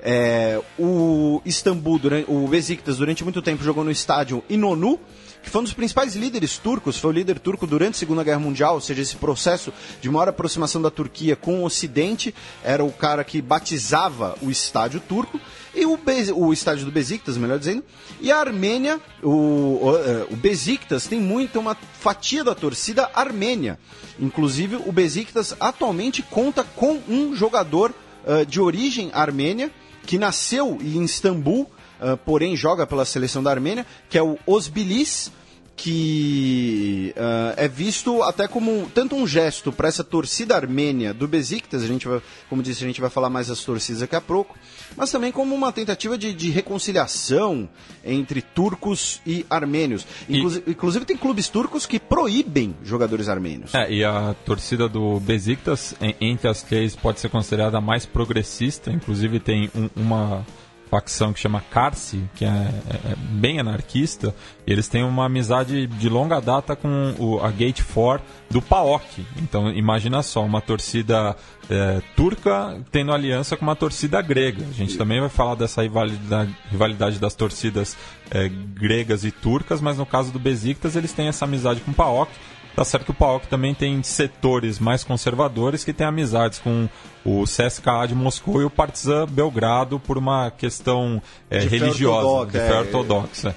É, o Istambul, durante, o Besiktas, durante muito tempo jogou no estádio Inonu, que foi um dos principais líderes turcos, foi o líder turco durante a Segunda Guerra Mundial, ou seja, esse processo de maior aproximação da Turquia com o Ocidente, era o cara que batizava o estádio turco, e o, Be o estádio do Besiktas, melhor dizendo, e a Armênia, o, o, é, o Besiktas tem muito uma fatia da torcida armênia. Inclusive, o Besiktas atualmente conta com um jogador uh, de origem armênia, que nasceu em Istambul, uh, porém joga pela seleção da Armênia, que é o Osbilis, que uh, é visto até como tanto um gesto para essa torcida armênia do Besiktas, a gente vai, como disse, a gente vai falar mais das torcidas daqui a pouco, mas também como uma tentativa de, de reconciliação entre turcos e armênios. Inclusive, e... inclusive, tem clubes turcos que proíbem jogadores armênios. É, e a torcida do Besiktas, entre as três, pode ser considerada mais progressista, inclusive tem um, uma facção que chama Carse, que é, é, é, bem anarquista, eles têm uma amizade de longa data com o, a Gate 4 do PAOK. Então, imagina só, uma torcida é, turca tendo aliança com uma torcida grega. A gente também vai falar dessa rivalidade, rivalidade das torcidas é, gregas e turcas, mas no caso do Besiktas, eles têm essa amizade com o PAOK. Tá certo que o PAOK também tem setores mais conservadores que têm amizades com o CSKA de Moscou e o Partizan Belgrado por uma questão é, de religiosa, de fé é. ortodoxa.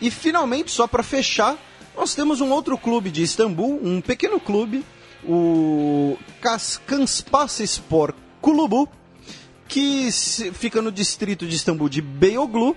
E finalmente, só para fechar, nós temos um outro clube de Istambul, um pequeno clube, o Kaskanspasispor Kulubu, que fica no distrito de Istambul de Beyoğlu.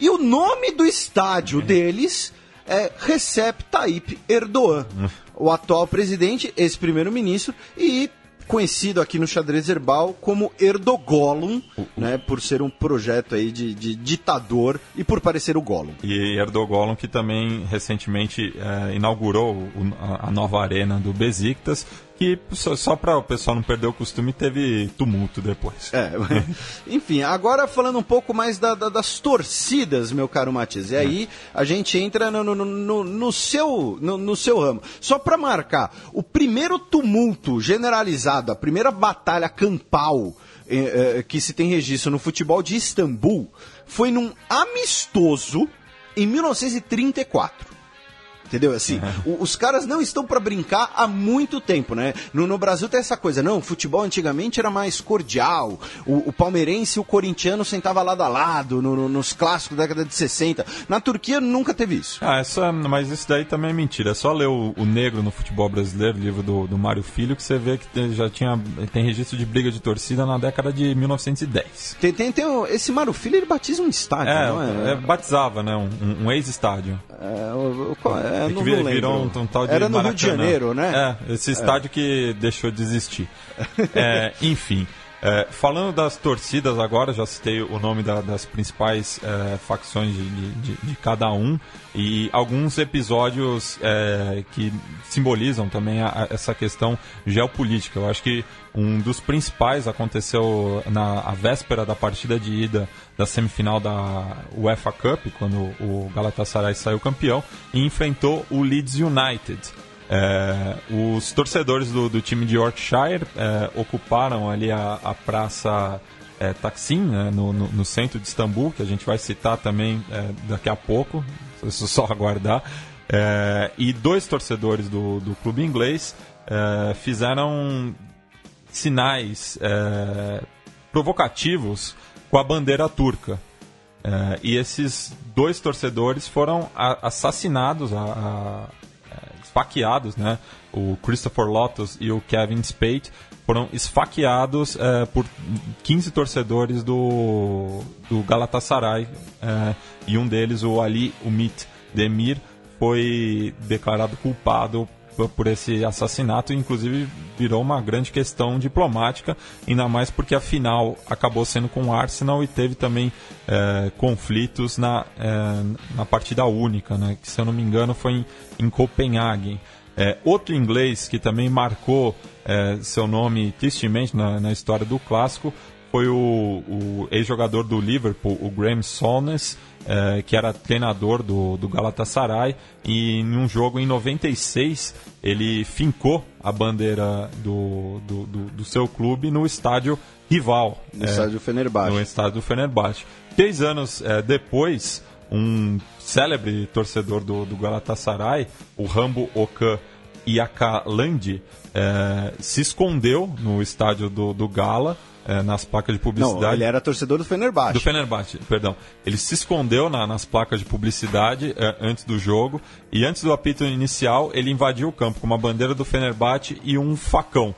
E o nome do estádio deles é Recep Tayyip Erdogan, o atual presidente, ex-primeiro-ministro e conhecido aqui no xadrez herbal como Erdogolum, né, por ser um projeto aí de, de ditador e por parecer o Gollum. E Erdogolum que também recentemente eh, inaugurou o, a, a, nova arena do Besiktas, que só, só para o pessoal não perder o costume teve tumulto depois. É, enfim, agora falando um pouco mais da, da, das torcidas, meu caro Matias, e aí a gente entra no, no, no, no seu, no, no, seu ramo. Só para marcar, o primeiro tumulto generalizado, a primeira batalha campal eh, eh, que se tem registro no futebol de Istambul foi num amistoso em 1934. Entendeu? Assim, uhum. os caras não estão para brincar há muito tempo, né? No, no, Brasil tem essa coisa, não, o futebol antigamente era mais cordial, o, o palmeirense e o corintiano sentava lado a lado no, no, nos clássicos da década de 60. Na Turquia nunca teve isso. Ah, essa, mas isso daí também é mentira. É só ler o, o Negro no Futebol Brasileiro, livro do, do Mário Filho, que você vê que já tinha, tem registro de briga de torcida na década de 1910. Tem, tem, tem esse Mário Filho, ele batiza um estádio, é, não é? é batizava, né? Um, um ex-estádio. É, o, o, é, é, que vir, virou um, um, tal de Era no Maracanã. Rio de Janeiro, né? É, esse estádio é. que deixou de existir. é, enfim. É, falando das torcidas agora, já citei o nome da, das principais é, facções de, de, de, cada um e alguns episódios é, que simbolizam também a, a, essa questão geopolítica. Eu acho que um dos principais aconteceu na véspera da partida de ida da semifinal da UEFA Cup, quando o Galatasaray saiu campeão, e enfrentou o Leeds United. É, os torcedores do, do, time de Yorkshire é, ocuparam ali a, a praça é, Taksim, né, no, no, no, centro de Istambul, que a gente vai citar também é, daqui a pouco, isso só aguardar. É, e dois torcedores do, do clube inglês é, fizeram sinais provocativos com a bandeira turca. e esses dois torcedores foram assassinados, a, a esfaqueados, né? O Christopher Lotus e o Kevin Spade foram esfaqueados é, por 15 torcedores do, do Galatasaray é, e um deles, o Ali Umit Demir, foi declarado culpado por esse assassinato, inclusive virou uma grande questão diplomática, ainda mais porque a final acabou sendo com o Arsenal e teve também é, conflitos na, é, na partida única, né, que se eu não me engano foi em, em Copenhague. É, outro inglês que também marcou seu nome tristemente na, na, história do clássico foi o, o ex-jogador do Liverpool, o Graham Souness, é, que era treinador do, do Galatasaray, e em um jogo em 96 ele fincou a bandeira do, do, do, do seu clube no estádio rival. No é, estádio Fenerbahçe. No estádio Fenerbahçe. Três anos é, depois, um célebre torcedor do, do Galatasaray, o Rambo Okan Iakalandi, é, se escondeu no estádio do, do Gala é, nas placas de publicidade. Não, ele era torcedor do Fenerbahçe. Do Fenerbahçe, perdão. Ele se escondeu na, nas placas de publicidade é, antes do jogo e antes do apito inicial ele invadiu o campo com uma bandeira do Fenerbahçe e um facão,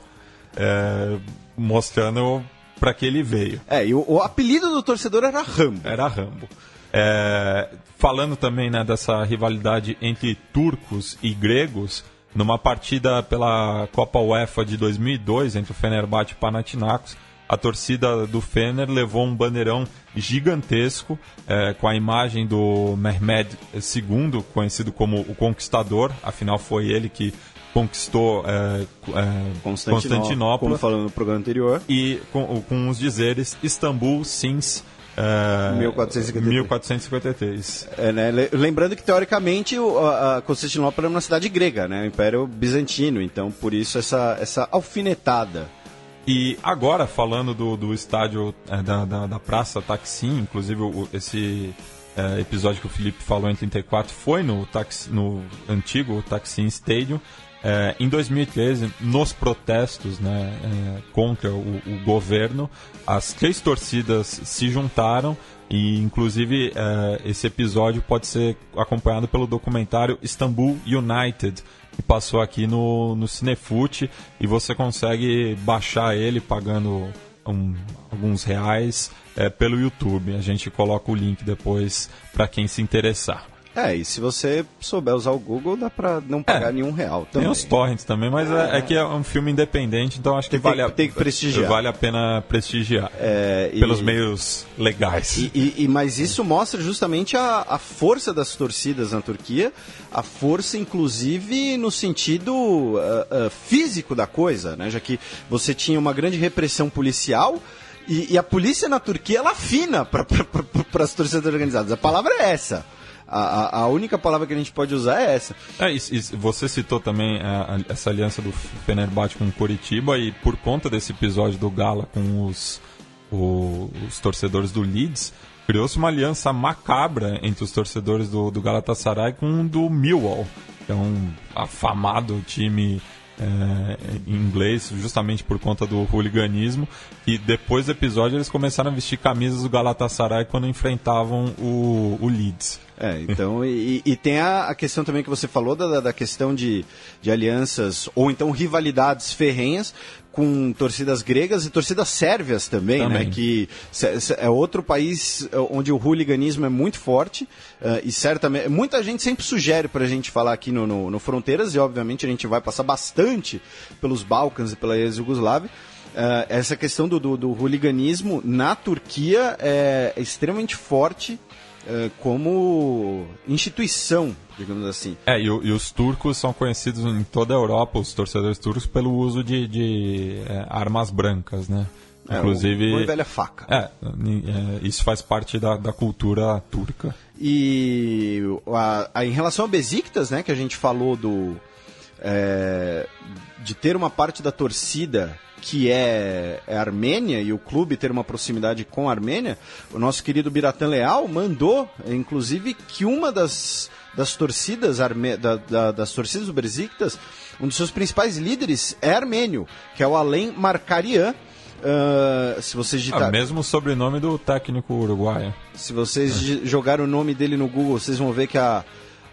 é, mostrando para que ele veio. É, e o, o, apelido do torcedor era Rambo. Era Rambo. É, falando também né, dessa rivalidade entre turcos e gregos, numa partida pela Copa UEFA de 2002 entre o Fenerbahçe e o Panathinaikos, a torcida do Fener levou um bandeirão gigantesco é, com a imagem do Mehmed II, conhecido como o Conquistador, afinal foi ele que conquistou é, é, Constantinopla, Constantinopla, como falando no programa anterior, e com, com os dizeres Istambul since é, 1453. 1453. É, né? Lembrando que, teoricamente, a Constantinopla era uma cidade grega, né? o Império Bizantino, então por isso essa, essa alfinetada. E agora, falando do, do estádio é, da, da, da, Praça Taksim, inclusive o, esse é, episódio que o Felipe falou em 34 foi no, taxi, no antigo Taksim Stadium. É, em 2013, nos protestos né, é, contra o, o, governo, as três torcidas se juntaram e, inclusive, é, esse episódio pode ser acompanhado pelo documentário Istanbul United, que passou aqui no, no Cinefute e você consegue baixar ele pagando um, alguns reais é, pelo YouTube. A gente coloca o link depois para quem se interessar. É, e se você souber usar o Google, dá pra não pagar é, nenhum real também. Tem os torrents também, mas é, é, que é um filme independente, então acho que, tem, vale, a, tem que prestigiar. vale a pena prestigiar. É, pelos e, meios legais. E, e, mas isso mostra justamente a, a força das torcidas na Turquia, a força, inclusive, no sentido uh, uh, físico da coisa, né? Já que você tinha uma grande repressão policial. E, e a polícia na Turquia, ela afina para pra, as torcidas organizadas. A palavra é essa. A, a, única palavra que a gente pode usar é essa. É, e, e você citou também a, é, essa aliança do Fenerbahçe com o Curitiba e por conta desse episódio do Gala com os, o, os torcedores do Leeds, criou-se uma aliança macabra entre os torcedores do, do Galatasaray com o do Millwall, que é um afamado time é, em inglês, justamente por conta do hooliganismo. E depois do episódio eles começaram a vestir camisas do Galatasaray quando enfrentavam o, o Leeds. É, então, e, e tem a, a, questão também que você falou da, da questão de, de alianças ou então rivalidades ferrenhas com torcidas gregas e torcidas sérvias também, né? também. né? Que é outro país é, onde o hooliganismo é muito forte uh, e certamente muita gente sempre sugere para a gente falar aqui no, no, no, Fronteiras e obviamente a gente vai passar bastante pelos Balcãs e pela ex-Yugoslávia. Uh, essa questão do, do, do hooliganismo na Turquia é extremamente forte como instituição, digamos assim. É, e, e, os turcos são conhecidos em toda a Europa, os torcedores turcos, pelo uso de, de é, armas brancas, né? É, Inclusive. Uma velha faca. É, é, isso faz parte da, da cultura turca. E a, a, em relação a Besiktas, né, que a gente falou do. É, de ter uma parte da torcida que é, é Armênia e o clube ter uma proximidade com a Armênia, o nosso querido Biratan Leal mandou, inclusive, que uma das, das torcidas arme, da, da, das torcidas do Besiktas, um dos seus principais líderes é armênio, que é o Além Marcarian. Uh, se vocês digitar... Ah, mesmo sobrenome do técnico uruguaio. Se vocês é. jogarem o nome dele no Google, vocês vão ver que a,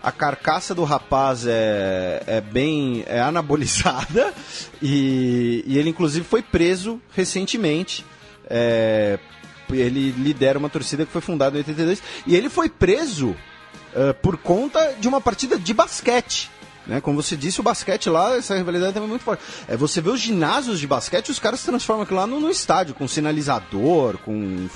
a carcaça do rapaz é, é bem é anabolizada e, e ele inclusive foi preso recentemente. É, ele lidera uma torcida que foi fundada em 82 e ele foi preso uh, por conta de uma partida de basquete. Né? Como você disse, o basquete lá, essa rivalidade também é muito forte. É, você vê os ginásios de basquete, os caras transformam aquilo lá no, no estádio, com sinalizador, com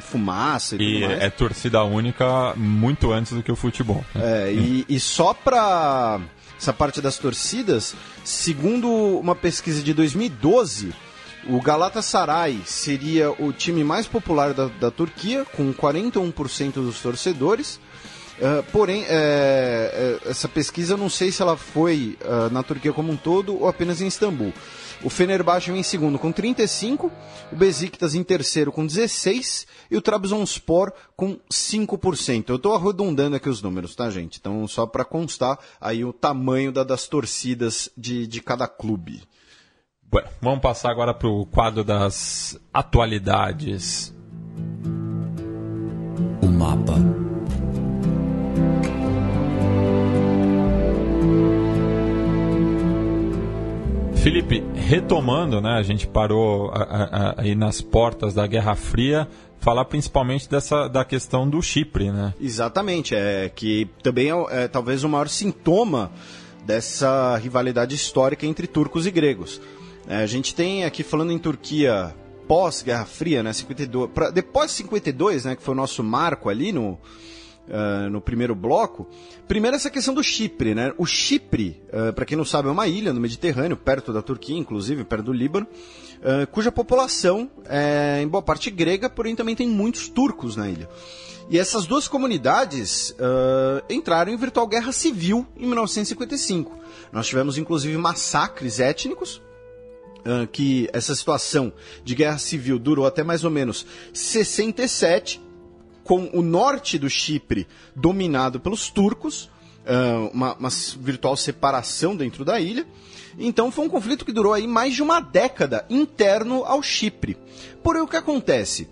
fumaça e, e é torcida única muito antes do que o futebol. Né? É, e, e só pra essa parte das torcidas, segundo uma pesquisa de 2012, o Galatasaray seria o time mais popular da, da Turquia, com 41% dos torcedores. Uh, porém, é, é, essa pesquisa eu não sei se ela foi uh, na Turquia como um todo ou apenas em Istambul. O Fenerbahçe vem em segundo com 35, o Besiktas em terceiro com 16 e o Trabzonspor com 5%. Eu estou arredondando aqui os números, tá, gente? Então, só para constar aí o tamanho da, das torcidas de, de cada clube. Bueno, vamos passar agora para o quadro das atualidades. O mapa Felipe, retomando, né, a gente parou aí nas portas da Guerra Fria, falar principalmente dessa da questão do Chipre, né? Exatamente, é que também é, é talvez o maior sintoma dessa rivalidade histórica entre turcos e gregos. É, a gente tem aqui falando em Turquia pós Guerra Fria, né, 52, pra, depois de 52, né, que foi o nosso marco ali no uh, no primeiro bloco. Primeiro, essa questão do Chipre. Né? O Chipre, uh, para quem não sabe, é uma ilha no Mediterrâneo, perto da Turquia, inclusive, perto do Líbano, uh, cuja população é em boa parte grega, porém também tem muitos turcos na ilha. E essas duas comunidades entraram em virtual guerra civil em 1955. Nós tivemos, inclusive, massacres étnicos, Uh, que essa situação de guerra civil durou até mais ou menos 67 com o norte do Chipre dominado pelos turcos, uma, uma virtual separação dentro da ilha. Então foi um conflito que durou aí mais de uma década interno ao Chipre. Porém, o que acontece?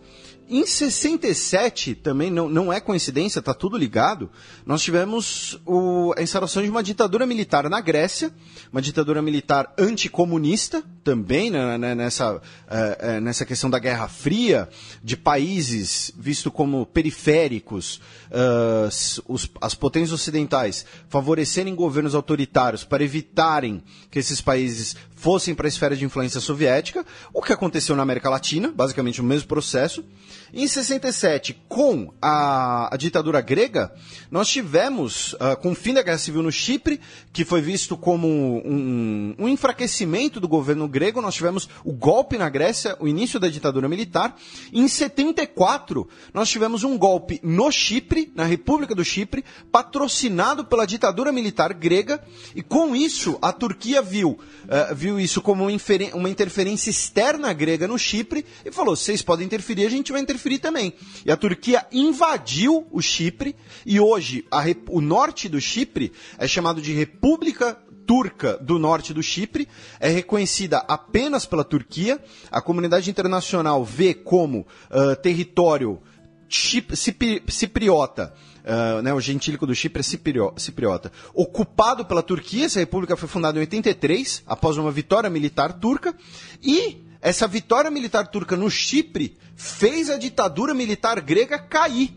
Em 67, também não, não é coincidência, está tudo ligado, nós tivemos o, a instalação de uma ditadura militar na Grécia, uma ditadura militar anticomunista, também né, né nessa, uh, nessa questão da Guerra Fria, de países vistos como periféricos, uh, os, as potências ocidentais favorecerem governos autoritários para evitarem que esses países fossem para a esfera de influência soviética, o que aconteceu na América Latina, basicamente o mesmo processo. Em 67, com a, a ditadura grega, nós tivemos, uh, com o fim da Guerra Civil no Chipre, que foi visto como um, um enfraquecimento do governo grego, nós tivemos o golpe na Grécia, o início da ditadura militar. Em 74, nós tivemos um golpe no Chipre, na República do Chipre, patrocinado pela ditadura militar grega, e com isso a Turquia viu, uh, viu isso como uma interferência externa grega no Chipre e falou: vocês podem interferir, a gente vai interferir interferir também. E a Turquia invadiu o Chipre e hoje a, o norte do Chipre é chamado de República turca do norte do Chipre é reconhecida apenas pela Turquia. A comunidade internacional vê como uh, território chip, cipri, cipriota. Uh, né, o gentílico do Chipre é ciprio, cipriota. Ocupado pela Turquia, essa república foi fundada em 83, após uma vitória militar turca. E essa vitória militar turca no Chipre fez a ditadura militar grega cair.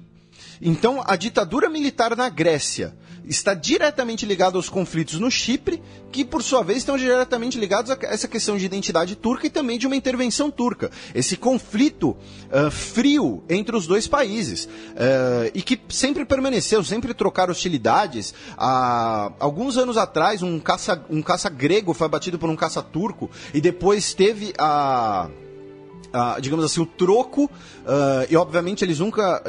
Então, a ditadura militar na Grécia está diretamente ligada aos conflitos no Chipre, que por sua vez estão diretamente ligados a essa questão de identidade turca e também de uma intervenção turca. Esse conflito uh, frio entre os dois países uh, e que sempre permaneceu, sempre trocaram hostilidades. Uh, alguns anos atrás, um caça, um caça grego foi abatido por um caça turco e depois teve a uh, digamos assim, o troco, uh, e obviamente eles nunca uh,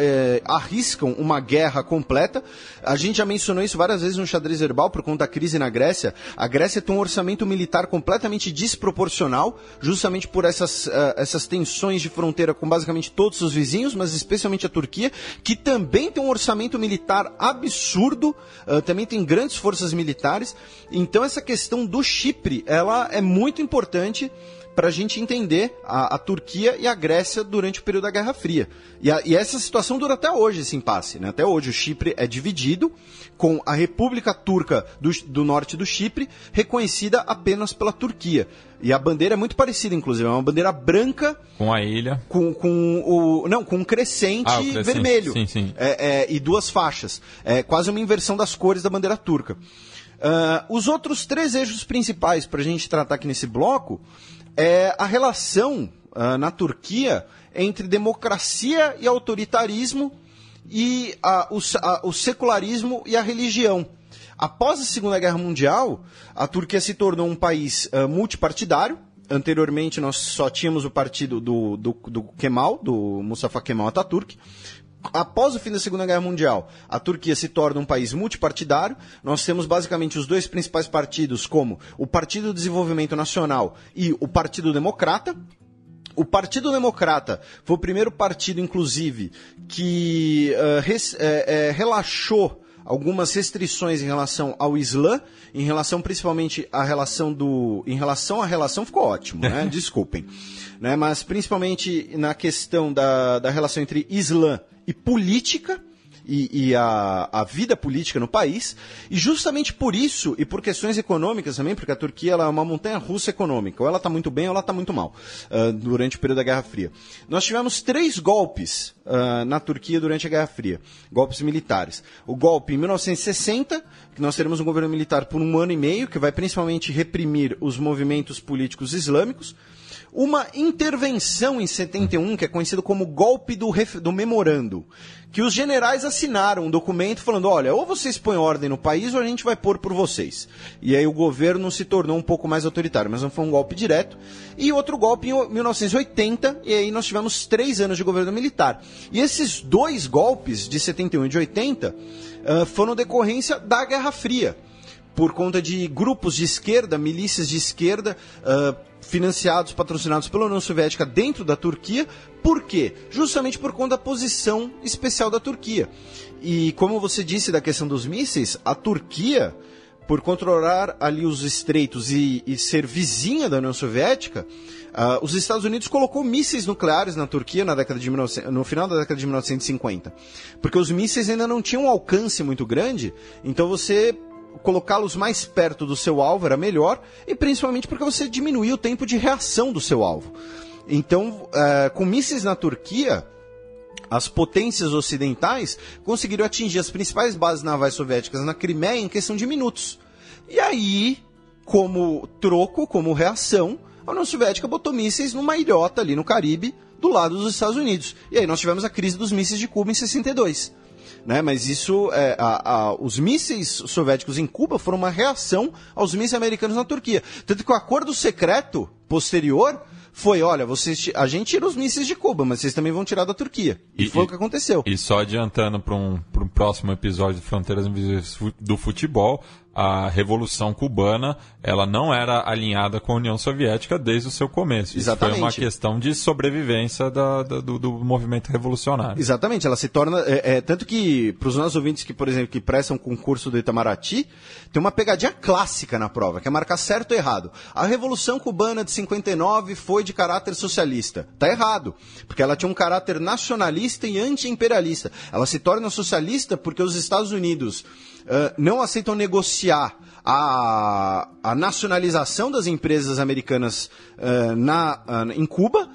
arriscam uma guerra completa. A gente já mencionou isso várias vezes no xadrez herbal por conta da crise na Grécia. A Grécia tem um orçamento militar completamente desproporcional, justamente por essas, ah, essas tensões de fronteira com basicamente todos os vizinhos, mas especialmente a Turquia, que também tem um orçamento militar absurdo, também tem grandes forças militares. Então essa questão do Chipre, ela é muito importante para a gente entender a, a, Turquia e a Grécia durante o período da Guerra Fria. E, a, e, essa situação dura até hoje, esse impasse. Né? Até hoje o Chipre é dividido com a República Turca do, do Norte do Chipre reconhecida apenas pela Turquia. E a bandeira é muito parecida, inclusive. É uma bandeira branca. Com a ilha. Com, com o. Não, com um crescente, ah, crescente. vermelho. Sim, sim. É, é, e duas faixas. É quase uma inversão das cores da bandeira turca. Uh, os outros três eixos principais para a gente tratar aqui nesse bloco é a relação uh, na Turquia entre democracia e autoritarismo e uh, o, uh, o, secularismo e a religião. Após a Segunda Guerra Mundial, a Turquia se tornou um país multipartidário. Anteriormente, nós só tínhamos o partido do, do, do Kemal, do Mustafa Kemal Atatürk após o fim da Segunda Guerra Mundial, a Turquia se torna um país multipartidário. Nós temos basicamente os dois principais partidos, como o Partido do Desenvolvimento Nacional e o Partido Democrata. O Partido Democrata foi o primeiro partido, inclusive, que uh, res, é, é, relaxou algumas restrições em relação ao Islã, em relação principalmente à relação do. Em relação à relação ficou ótimo, né? Desculpem. Né? Mas principalmente na questão da, da relação entre Islã e política. E, e a, a, vida política no país, e justamente por isso, e por questões econômicas também, porque a Turquia ela é uma montanha russa econômica, ou ela está muito bem ou ela está muito mal, uh, durante o período da Guerra Fria. Nós tivemos três golpes uh, na Turquia durante a Guerra Fria, golpes militares. O golpe em 1960, que nós teremos um governo militar por um ano e meio, que vai principalmente reprimir os movimentos políticos islâmicos, uma intervenção em 71, que é conhecido como golpe do, do memorando, que os generais assinaram um documento falando, olha, ou vocês põem ordem no país ou a gente vai pôr por vocês. E aí o governo se tornou um pouco mais autoritário, mas não foi um golpe direto. E outro golpe em 1980, e aí nós tivemos três anos de governo militar. E esses dois golpes, de 71 e de 80, uh, foram decorrência da Guerra Fria por conta de grupos de esquerda, milícias de esquerda, uh, financiados, patrocinados pela União Soviética dentro da Turquia. Por quê? Justamente por conta da posição especial da Turquia. E como você disse da questão dos mísseis, a Turquia, por controlar ali os estreitos e, e ser vizinha da União Soviética, Uh, os Estados Unidos colocou mísseis nucleares na Turquia na década de 19, no final da década de 1950, porque os mísseis ainda não tinham um alcance muito grande, então você colocá-los mais perto do seu alvo era melhor, e principalmente porque você diminuía o tempo de reação do seu alvo. Então, uh, com mísseis na Turquia, as potências ocidentais conseguiram atingir as principais bases navais soviéticas na Crimeia em questão de minutos. E aí, como troco, como reação, a União Soviética botou mísseis numa ilhota ali no Caribe, do lado dos Estados Unidos. E aí nós tivemos a crise dos mísseis de Cuba em 62. Né? Mas isso, é, a, a, os mísseis soviéticos em Cuba foram uma reação aos mísseis americanos na Turquia. Tanto que o acordo secreto posterior foi, olha, vocês, a gente tira os mísseis de Cuba, mas vocês também vão tirar da Turquia. E, e foi e, o que aconteceu. E só adiantando para um, um próximo episódio de Fronteiras Invisíveis do Futebol, a Revolução Cubana ela não era alinhada com a União Soviética desde o seu começo. Exatamente. Isso foi uma questão de sobrevivência da, da, do, do, movimento revolucionário. Exatamente, ela se torna. É, é tanto que, para os nossos ouvintes que, por exemplo, que prestam concurso do Itamaraty, tem uma pegadinha clássica na prova, que é marcar certo ou errado. A Revolução Cubana de 59 foi de caráter socialista. Tá errado, porque ela tinha um caráter nacionalista e anti-imperialista. Ela se torna socialista porque os Estados Unidos uh, não aceitam negociar a, a nacionalização das empresas americanas uh, na, uh, em Cuba.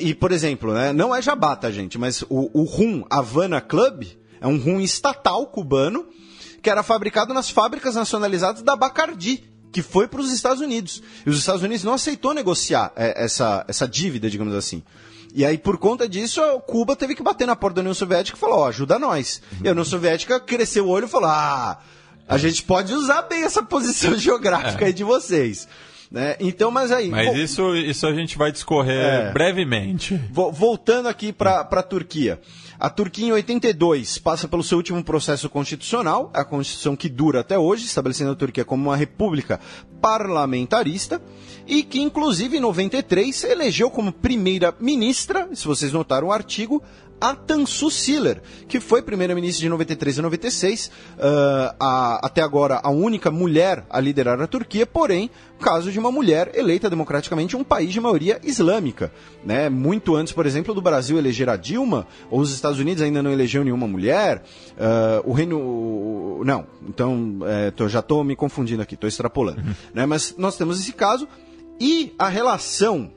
e, por exemplo, né, não é jabá, tá, gente? Mas o, o rum Havana Club é um rum estatal cubano que era fabricado nas fábricas nacionalizadas da Bacardi, que foi para os Estados Unidos. E os Estados Unidos não aceitou negociar é, essa, essa dívida, digamos assim. E aí, por conta disso, Cuba teve que bater na porta da União Soviética e falou, ó, ajuda nós. Uhum. E a União Soviética cresceu o olho e falou, ah, a gente pode usar bem essa posição geográfica é. aí de vocês. Né? Então, mas aí. Mas isso, isso a gente vai discorrer é, brevemente. Voltando aqui para a Turquia. A Turquia, em 82, passa pelo seu último processo constitucional, a Constituição que dura até hoje, estabelecendo a Turquia como uma república parlamentarista, e que, inclusive, em 93, elegeu como primeira ministra, se vocês notaram o artigo, a Tansu Siller, que foi primeira-ministra de 93 a 96, uh, a, até agora a única mulher a liderar a Turquia, porém, caso de uma mulher eleita democraticamente em um país de maioria islâmica. Né? Muito antes, por exemplo, do Brasil eleger a Dilma, ou os Estados Unidos ainda não elegeu nenhuma mulher, uh, o Reino. Não, então é, tô, já estou me confundindo aqui, estou extrapolando. Uhum. Né? Mas nós temos esse caso, e a relação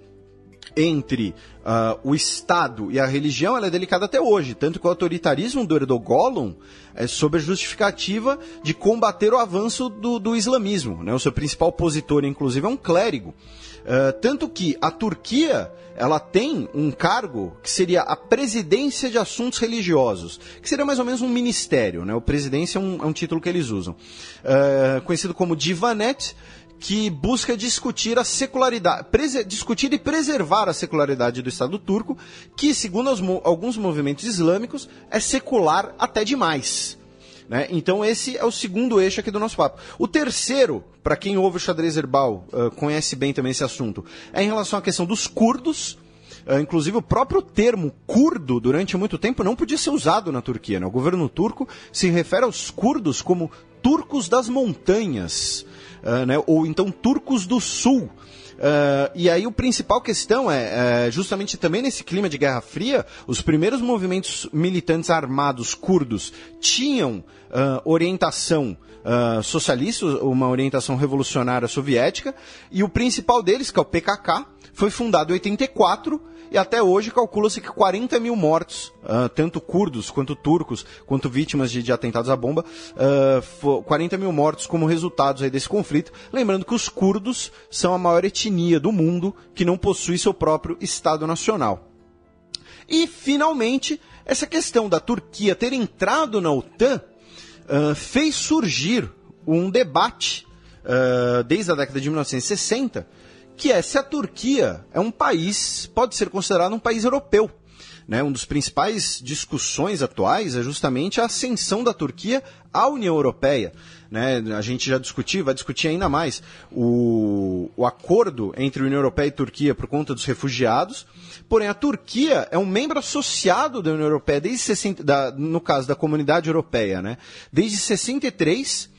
entre uh, o Estado e a religião é delicada até hoje, tanto que o autoritarismo do Erdogan é sob a justificativa de combater o avanço do, do islamismo. Né? O seu principal opositor, inclusive, é um clérigo. Uh, tanto que a Turquia ela tem um cargo que seria a presidência de assuntos religiosos, que seria mais ou menos um ministério. Né? O presidência é um, é um título que eles usam. Uh, conhecido como Divanet, que busca discutir a secularidade, discutir e preservar a secularidade do Estado turco, que, segundo alguns movimentos islâmicos, é secular até demais. Né? Então esse é o segundo eixo aqui do nosso papo. O terceiro, para quem ouve o xadrez herbal, uh, conhece bem também esse assunto, é em relação à questão dos curdos. Uh, inclusive o próprio termo curdo durante muito tempo não podia ser usado na Turquia. Né? O governo turco se refere aos curdos como turcos das montanhas uh, né, ou então turcos do sul. Uh, e aí o principal questão é, é, justamente também nesse clima de Guerra Fria, os primeiros movimentos militantes armados curdos tinham uh, orientação uh, socialista, uma orientação revolucionária soviética, e o principal deles, que é o PKK, foi fundado em 84 e até hoje calcula-se que 40 mil mortos, uh, tanto curdos quanto turcos, quanto vítimas de, de atentados à bomba, uh, ah, 40 mil mortos como resultados desse conflito. Lembrando que os curdos são a maior etnia do mundo que não possui seu próprio Estado Nacional. E, finalmente, essa questão da Turquia ter entrado na OTAN uh, fez surgir um debate desde a década de 1960 que é se a Turquia é um país, pode ser considerado um país europeu. Né? Um dos principais discussões atuais é justamente a ascensão da Turquia à União Europeia. Né? A gente já discutiu, vai discutir ainda mais, o, o acordo entre a União Europeia e Turquia por conta dos refugiados. Porém, a Turquia é um membro associado da União Europeia desde 60, da, no caso da Comunidade Europeia, né? desde 63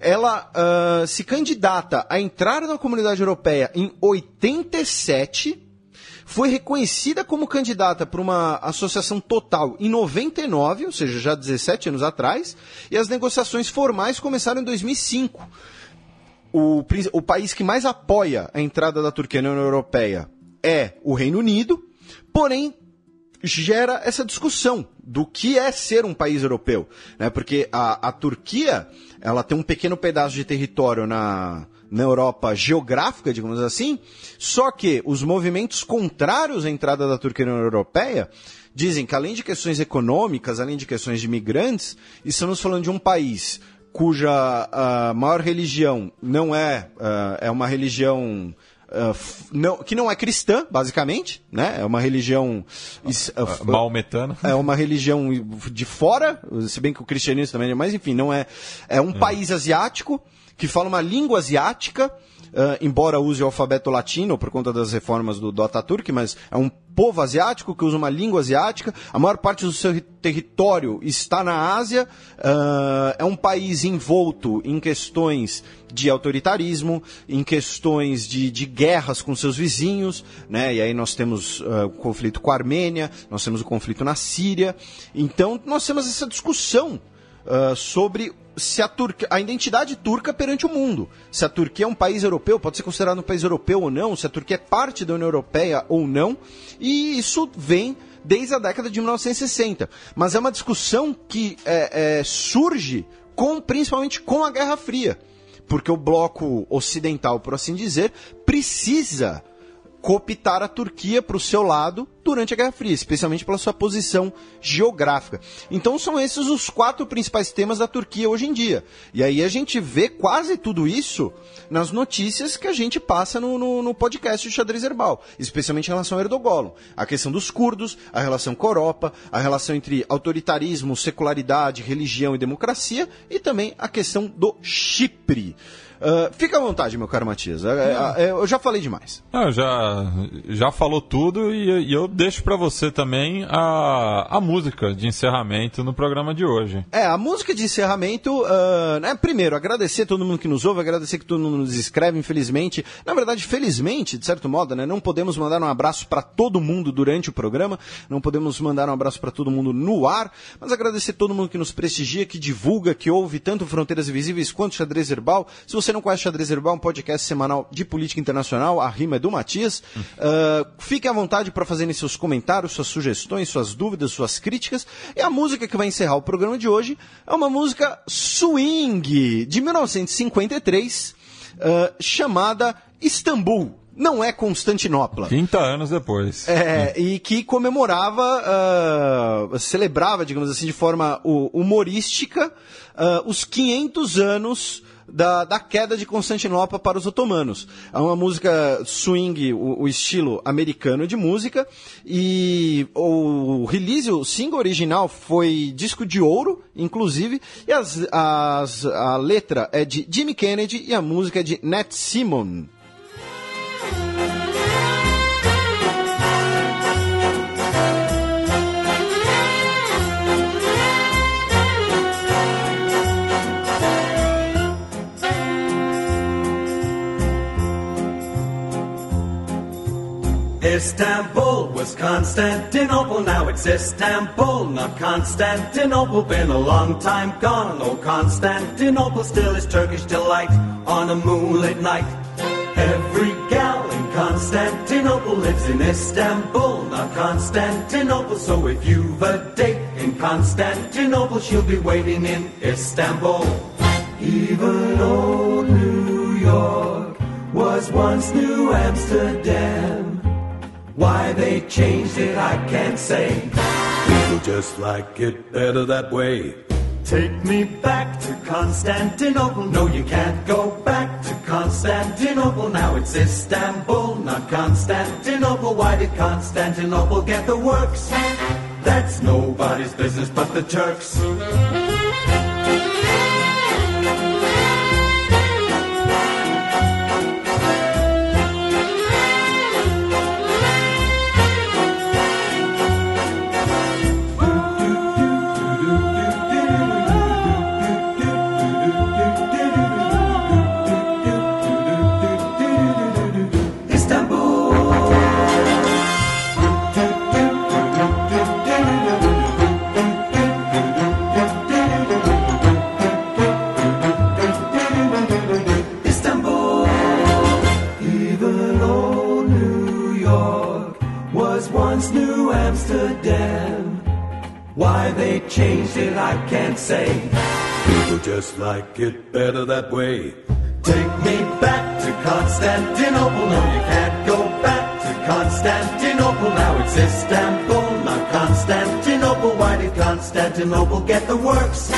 ela uh, se candidata a entrar na comunidade europeia em 87, foi reconhecida como candidata por uma associação total em 99, ou seja, já 17 anos atrás, e as negociações formais começaram em 2005. O, o país que mais apoia a entrada da Turquia na União Europeia é o Reino Unido, porém gera essa discussão do que é ser um país europeu, né? Porque a, a Turquia ela tem um pequeno pedaço de território na, na Europa geográfica, digamos assim, só que os movimentos contrários à entrada da Turquia na União Europeia dizem que além de questões econômicas, além de questões de imigrantes, estamos falando de um país cuja uh, maior religião não é, uh, é uma religião Uh, não, que não é cristã, basicamente, né? É uma religião uh, maometana. É uma religião de fora, se bem que o cristianismo também, é, mas enfim, não é. É um é. país asiático que fala uma língua asiática uh, embora use o alfabeto latino por conta das reformas do, do Ataturk, mas é um povo asiático que usa uma língua asiática. A maior parte do seu território está na Ásia. Uh, é um país envolto em questões de autoritarismo, em questões de, de guerras com seus vizinhos, né? E aí nós temos uh, o conflito com a Armênia, nós temos o conflito na Síria. Então nós temos essa discussão uh, sobre se a, Turquia, a identidade turca perante o mundo. Se a Turquia é um país europeu, pode ser considerado um país europeu ou não, se a Turquia é parte da União Europeia ou não, e isso vem desde a década de 1960. Mas é uma discussão que é, é, surge com, principalmente com a Guerra Fria. Porque o bloco ocidental, por assim dizer, precisa cooptar a Turquia para o seu lado durante a Guerra Fria, especialmente pela sua posição geográfica. Então são esses os quatro principais temas da Turquia hoje em dia. E aí a gente vê quase tudo isso nas notícias que a gente passa no, no, no podcast do Xadrez Herbal, especialmente em relação ao Erdogan. A questão dos curdos, a relação com a Europa, a relação entre autoritarismo, secularidade, religião e democracia, e também a questão do Chipre. Uh, fica à vontade, meu caro Matias. É, é, eu já falei demais. Não, já, já falou tudo e, e eu deixo para você também a, a música de encerramento no programa de hoje. É, a música de encerramento, uh, né, primeiro, agradecer a todo mundo que nos ouve, agradecer que todo mundo nos escreve, infelizmente. Na verdade, felizmente, de certo modo, né, não podemos mandar um abraço para todo mundo durante o programa, não podemos mandar um abraço para todo mundo no ar, mas agradecer a todo mundo que nos prestigia, que divulga, que ouve tanto Fronteiras Invisíveis quanto Xadrez Herbal. Se você não conhece Xadrez Herbal, é um podcast semanal de política internacional, a rima é do Matias. Uh, fique à vontade para fazerem seus comentários, suas sugestões, suas dúvidas, suas críticas. E a música que vai encerrar o programa de hoje é uma música swing, de 1953, uh, chamada Istambul não é Constantinopla. 30 anos depois. É, e que comemorava, uh, celebrava, digamos assim, de forma humorística, uh, os 500 anos da, da queda de Constantinopla para os otomanos. É uma música swing, o, o estilo americano de música, e o release, o single original foi disco de ouro, inclusive, e as, as, a letra é de Jimmy Kennedy e a música é de Nat Simon. Istanbul was Constantinople, now it's Istanbul, not Constantinople. Been a long time gone, though Constantinople still is Turkish delight on a moonlit night. Every gal in Constantinople lives in Istanbul, not Constantinople. So if you've a date in Constantinople, she'll be waiting in Istanbul. Even old New York was once New Amsterdam. Why they changed it, I can't say. People just like it better that way. Take me back to Constantinople. No, you can't go back to Constantinople. Now it's Istanbul, not Constantinople. Why did Constantinople get the works? That's nobody's business but the Turks. Why they changed it, I can't say. People just like it better that way. Take me back to Constantinople. No, you can't go back to Constantinople. Now it's Istanbul, not Constantinople. Why did Constantinople get the works?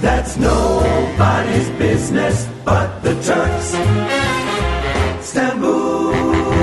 That's nobody's business but the Turks. Istanbul.